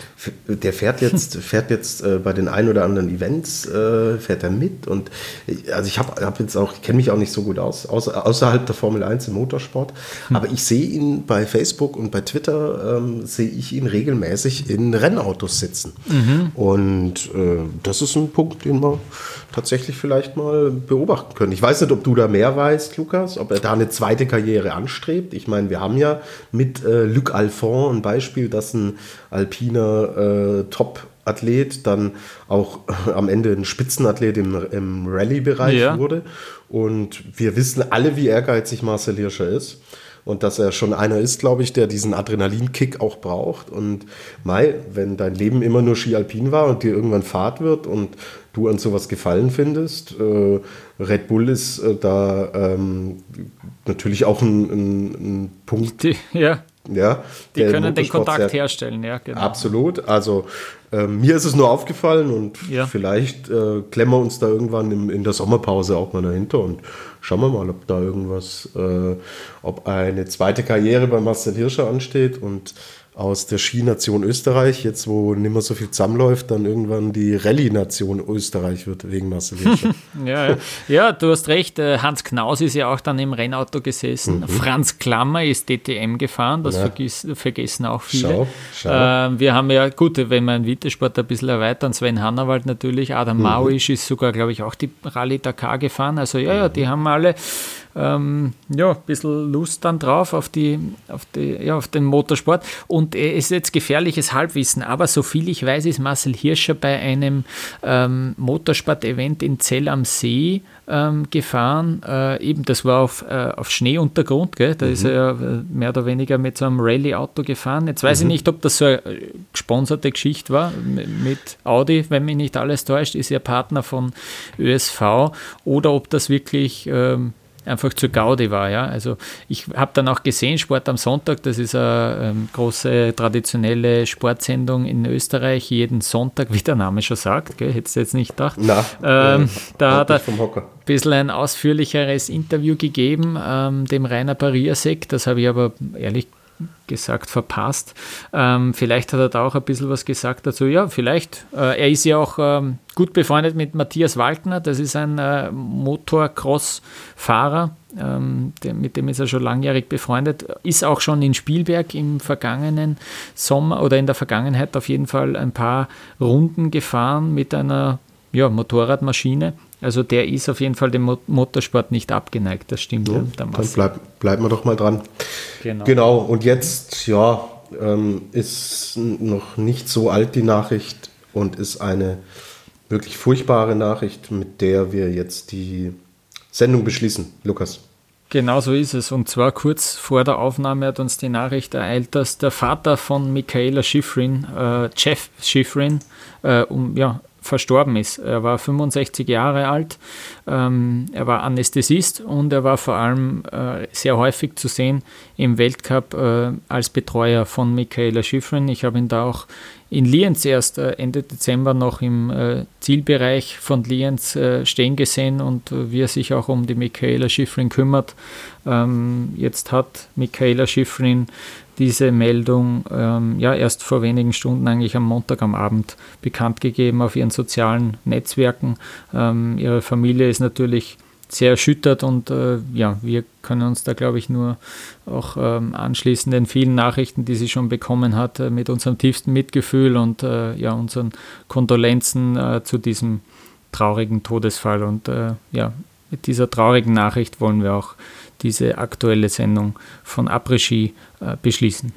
der fährt jetzt, fährt jetzt äh, bei den ein oder anderen Events, äh, fährt er mit. Und äh, also ich habe hab jetzt auch, kenne mich auch nicht so gut aus, außer, außerhalb der Formel 1 im Motorsport. Mhm. Aber ich sehe ihn bei Facebook und bei Twitter, ähm, sehe ich ihn regelmäßig in Rennautos sitzen. Mhm. Und äh, das ist ein Punkt, den wir tatsächlich vielleicht mal beobachten können. Ich weiß nicht, ob du da mehr weißt, Lukas, ob er da eine zweite Karriere anstrebt. Ich meine, wir haben ja mit äh, Luc Alphon ein Beispiel Beispiel, dass ein alpiner äh, Top-Athlet dann auch äh, am Ende ein Spitzenathlet im, im Rallye-Bereich ja. wurde. Und wir wissen alle, wie ehrgeizig Marcel Hirscher ist. Und dass er schon einer ist, glaube ich, der diesen Adrenalinkick auch braucht. Und Mai, wenn dein Leben immer nur Ski Alpin war und dir irgendwann Fahrt wird und du an sowas gefallen findest, äh, Red Bull ist äh, da ähm, natürlich auch ein, ein, ein Punkt. Die, ja. Ja, die können den Kontakt herstellen, ja, genau. Absolut. Also äh, mir ist es nur aufgefallen und ja. vielleicht äh, klemmen wir uns da irgendwann im, in der Sommerpause auch mal dahinter und schauen wir mal, ob da irgendwas, äh, ob eine zweite Karriere bei Marcel Hirscher ansteht und aus der Skination Österreich, jetzt wo nicht mehr so viel zusammenläuft, dann irgendwann die Rallye-Nation Österreich wird wegen Marcel ja, ja. ja, du hast recht. Äh, Hans Knaus ist ja auch dann im Rennauto gesessen. Mhm. Franz Klammer ist DTM gefahren, das vergiss, vergessen auch viele. Schau, schau. Äh, wir haben ja, gut, wenn wir einen Wittersport ein bisschen erweitern, Sven Hannawald natürlich, Adam mhm. Mauisch ist sogar, glaube ich, auch die Rallye Dakar gefahren. Also ja, ja, die haben alle ähm, ja, ein bisschen Lust dann drauf auf, die, auf, die, ja, auf den Motorsport. Und es ist jetzt gefährliches Halbwissen, aber so viel ich weiß, ist Marcel Hirscher bei einem ähm, Motorsport-Event in Zell am See ähm, gefahren. Äh, eben, das war auf, äh, auf Schneeuntergrund, gell? da mhm. ist er ja äh, mehr oder weniger mit so einem Rallye-Auto gefahren. Jetzt weiß mhm. ich nicht, ob das so eine gesponserte Geschichte war mit Audi, wenn mich nicht alles täuscht, ist ja Partner von ÖSV oder ob das wirklich ähm, einfach zur Gaudi war. Ja? Also ich habe dann auch gesehen, Sport am Sonntag, das ist eine ähm, große traditionelle Sportsendung in Österreich, jeden Sonntag, wie der Name schon sagt, gell? hättest du jetzt nicht gedacht. Na, ähm, äh, da hat er ein bisschen ein ausführlicheres Interview gegeben, ähm, dem Rainer Pariasek, das habe ich aber ehrlich gesagt verpasst. Ähm, vielleicht hat er da auch ein bisschen was gesagt dazu. Ja, vielleicht. Äh, er ist ja auch ähm, gut befreundet mit Matthias Waltner. Das ist ein äh, Motocross-Fahrer. Ähm, mit dem ist er schon langjährig befreundet. Ist auch schon in Spielberg im vergangenen Sommer oder in der Vergangenheit auf jeden Fall ein paar Runden gefahren mit einer ja, Motorradmaschine. Also der ist auf jeden Fall dem Motorsport nicht abgeneigt, das stimmt. Ja, dann bleib, bleiben wir doch mal dran. Genau. genau. Und jetzt, ja, ähm, ist noch nicht so alt die Nachricht und ist eine wirklich furchtbare Nachricht, mit der wir jetzt die Sendung beschließen. Lukas. Genau so ist es. Und zwar kurz vor der Aufnahme hat uns die Nachricht ereilt, dass der Vater von Michaela Schifrin, äh, Jeff Schifrin, äh, um, ja, verstorben ist. Er war 65 Jahre alt, ähm, er war Anästhesist und er war vor allem äh, sehr häufig zu sehen im Weltcup äh, als Betreuer von Michaela Schifrin. Ich habe ihn da auch in Lienz erst äh, Ende Dezember noch im äh, Zielbereich von Lienz äh, stehen gesehen und wie er sich auch um die Michaela Schifrin kümmert. Ähm, jetzt hat Michaela Schifrin diese Meldung ähm, ja erst vor wenigen Stunden, eigentlich am Montag am Abend, bekannt gegeben auf ihren sozialen Netzwerken. Ähm, ihre Familie ist natürlich sehr erschüttert und äh, ja, wir können uns da, glaube ich, nur auch ähm, anschließen den vielen Nachrichten, die sie schon bekommen hat, äh, mit unserem tiefsten Mitgefühl und äh, ja, unseren Kondolenzen äh, zu diesem traurigen Todesfall. Und äh, ja, mit dieser traurigen Nachricht wollen wir auch diese aktuelle Sendung von Après-Ski äh, beschließen.